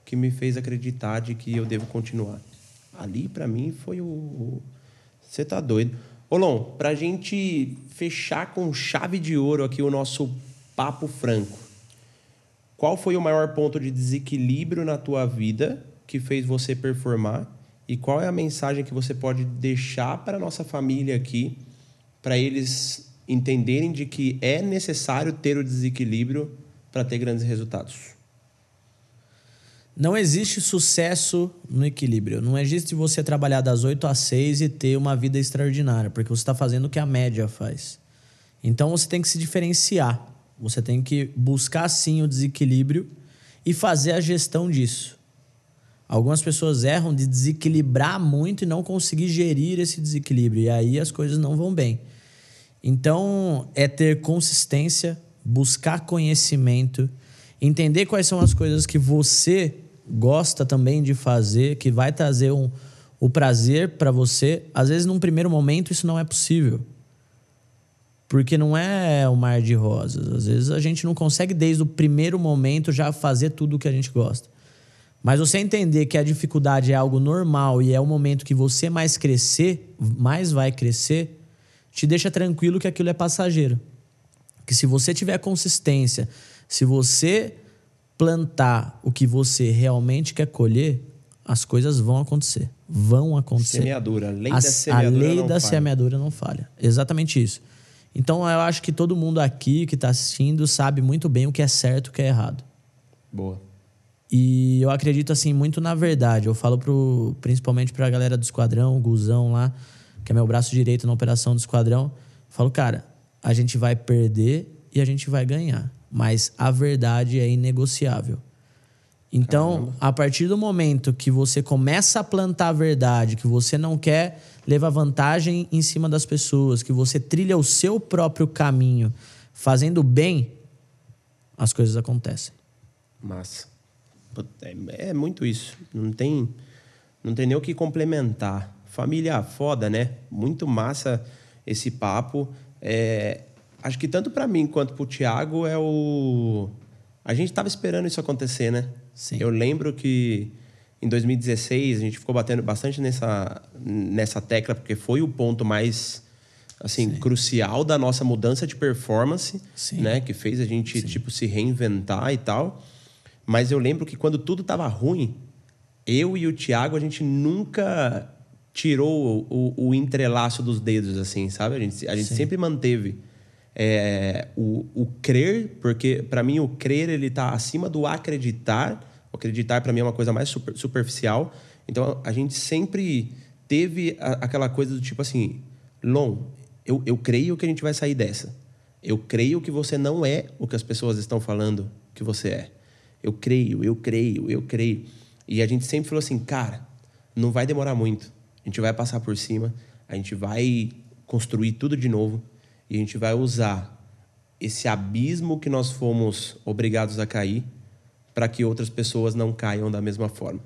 que me fez acreditar de que eu devo continuar. Ali, para mim, foi o... o- Você tá doido. Olon, pra gente fechar com chave de ouro aqui o nosso papo franco. Qual foi o maior ponto de desequilíbrio na tua vida que fez você performar? E qual é a mensagem que você pode deixar para nossa família aqui, para eles entenderem de que é necessário ter o desequilíbrio para ter grandes resultados? Não existe sucesso no equilíbrio. Não existe você trabalhar das 8 às 6 e ter uma vida extraordinária, porque você está fazendo o que a média faz. Então você tem que se diferenciar. Você tem que buscar sim o desequilíbrio e fazer a gestão disso. Algumas pessoas erram de desequilibrar muito e não conseguir gerir esse desequilíbrio. E aí as coisas não vão bem. Então, é ter consistência, buscar conhecimento, entender quais são as coisas que você gosta também de fazer, que vai trazer um, o prazer para você. Às vezes, num primeiro momento, isso não é possível. Porque não é um mar de rosas. Às vezes a gente não consegue, desde o primeiro momento, já fazer tudo o que a gente gosta. Mas você entender que a dificuldade é algo normal e é o momento que você mais crescer, mais vai crescer, te deixa tranquilo que aquilo é passageiro. Que se você tiver consistência, se você plantar o que você realmente quer colher, as coisas vão acontecer. Vão acontecer. Semeadura. A lei A- da semeadura A lei não da falha. semeadura não falha. Exatamente isso. Então eu acho que todo mundo aqui que está assistindo sabe muito bem o que é certo e o que é errado. Boa. E eu acredito assim muito na verdade. Eu falo pro, principalmente pra galera do esquadrão, o Guzão lá, que é meu braço direito na operação do esquadrão. Eu falo, cara, a gente vai perder e a gente vai ganhar. Mas a verdade é inegociável. Então, Caramba. a partir do momento que você começa a plantar a verdade, que você não quer levar vantagem em cima das pessoas, que você trilha o seu próprio caminho, fazendo bem, as coisas acontecem. Massa. É, é muito isso. Não tem, não tem nem o que complementar. Família foda, né? Muito massa esse papo. É, acho que tanto para mim quanto para o Thiago é o. A gente estava esperando isso acontecer, né? Sim. Eu lembro que em 2016 a gente ficou batendo bastante nessa, nessa tecla, porque foi o ponto mais assim crucial da nossa mudança de performance, Sim. né? Que fez a gente tipo se reinventar e tal. Mas eu lembro que quando tudo tava ruim, eu e o Thiago a gente nunca tirou o, o entrelaço dos dedos, assim, sabe? A gente, a gente Sim. sempre manteve é, o, o crer, porque para mim o crer ele tá acima do acreditar. O acreditar para mim é uma coisa mais super- superficial. Então a gente sempre teve a- aquela coisa do tipo assim, Lon, eu, eu creio que a gente vai sair dessa. Eu creio que você não é o que as pessoas estão falando que você é. Eu creio, eu creio, eu creio. E a gente sempre falou assim, cara, não vai demorar muito. A gente vai passar por cima, a gente vai construir tudo de novo e a gente vai usar esse abismo que nós fomos obrigados a cair para que outras pessoas não caiam da mesma forma.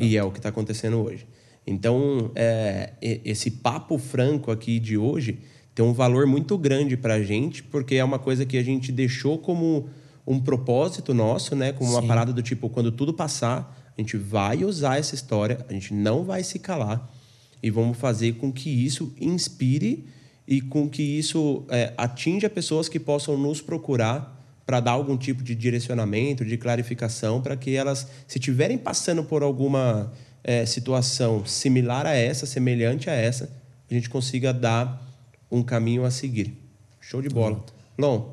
E é o que está acontecendo hoje. Então, é, esse papo franco aqui de hoje tem um valor muito grande para a gente, porque é uma coisa que a gente deixou como um propósito nosso, né? Como uma Sim. parada do tipo, quando tudo passar, a gente vai usar essa história, a gente não vai se calar e vamos fazer com que isso inspire e com que isso é, atinja pessoas que possam nos procurar para dar algum tipo de direcionamento, de clarificação, para que elas, se estiverem passando por alguma é, situação similar a essa, semelhante a essa, a gente consiga dar um caminho a seguir. Show de bola. Lon,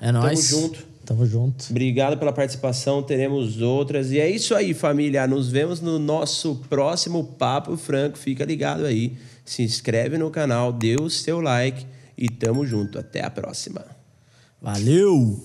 É nóis. junto. Tamo junto. Obrigado pela participação, teremos outras. E é isso aí, família. Nos vemos no nosso próximo Papo Franco. Fica ligado aí. Se inscreve no canal, dê o seu like e tamo junto. Até a próxima. Valeu!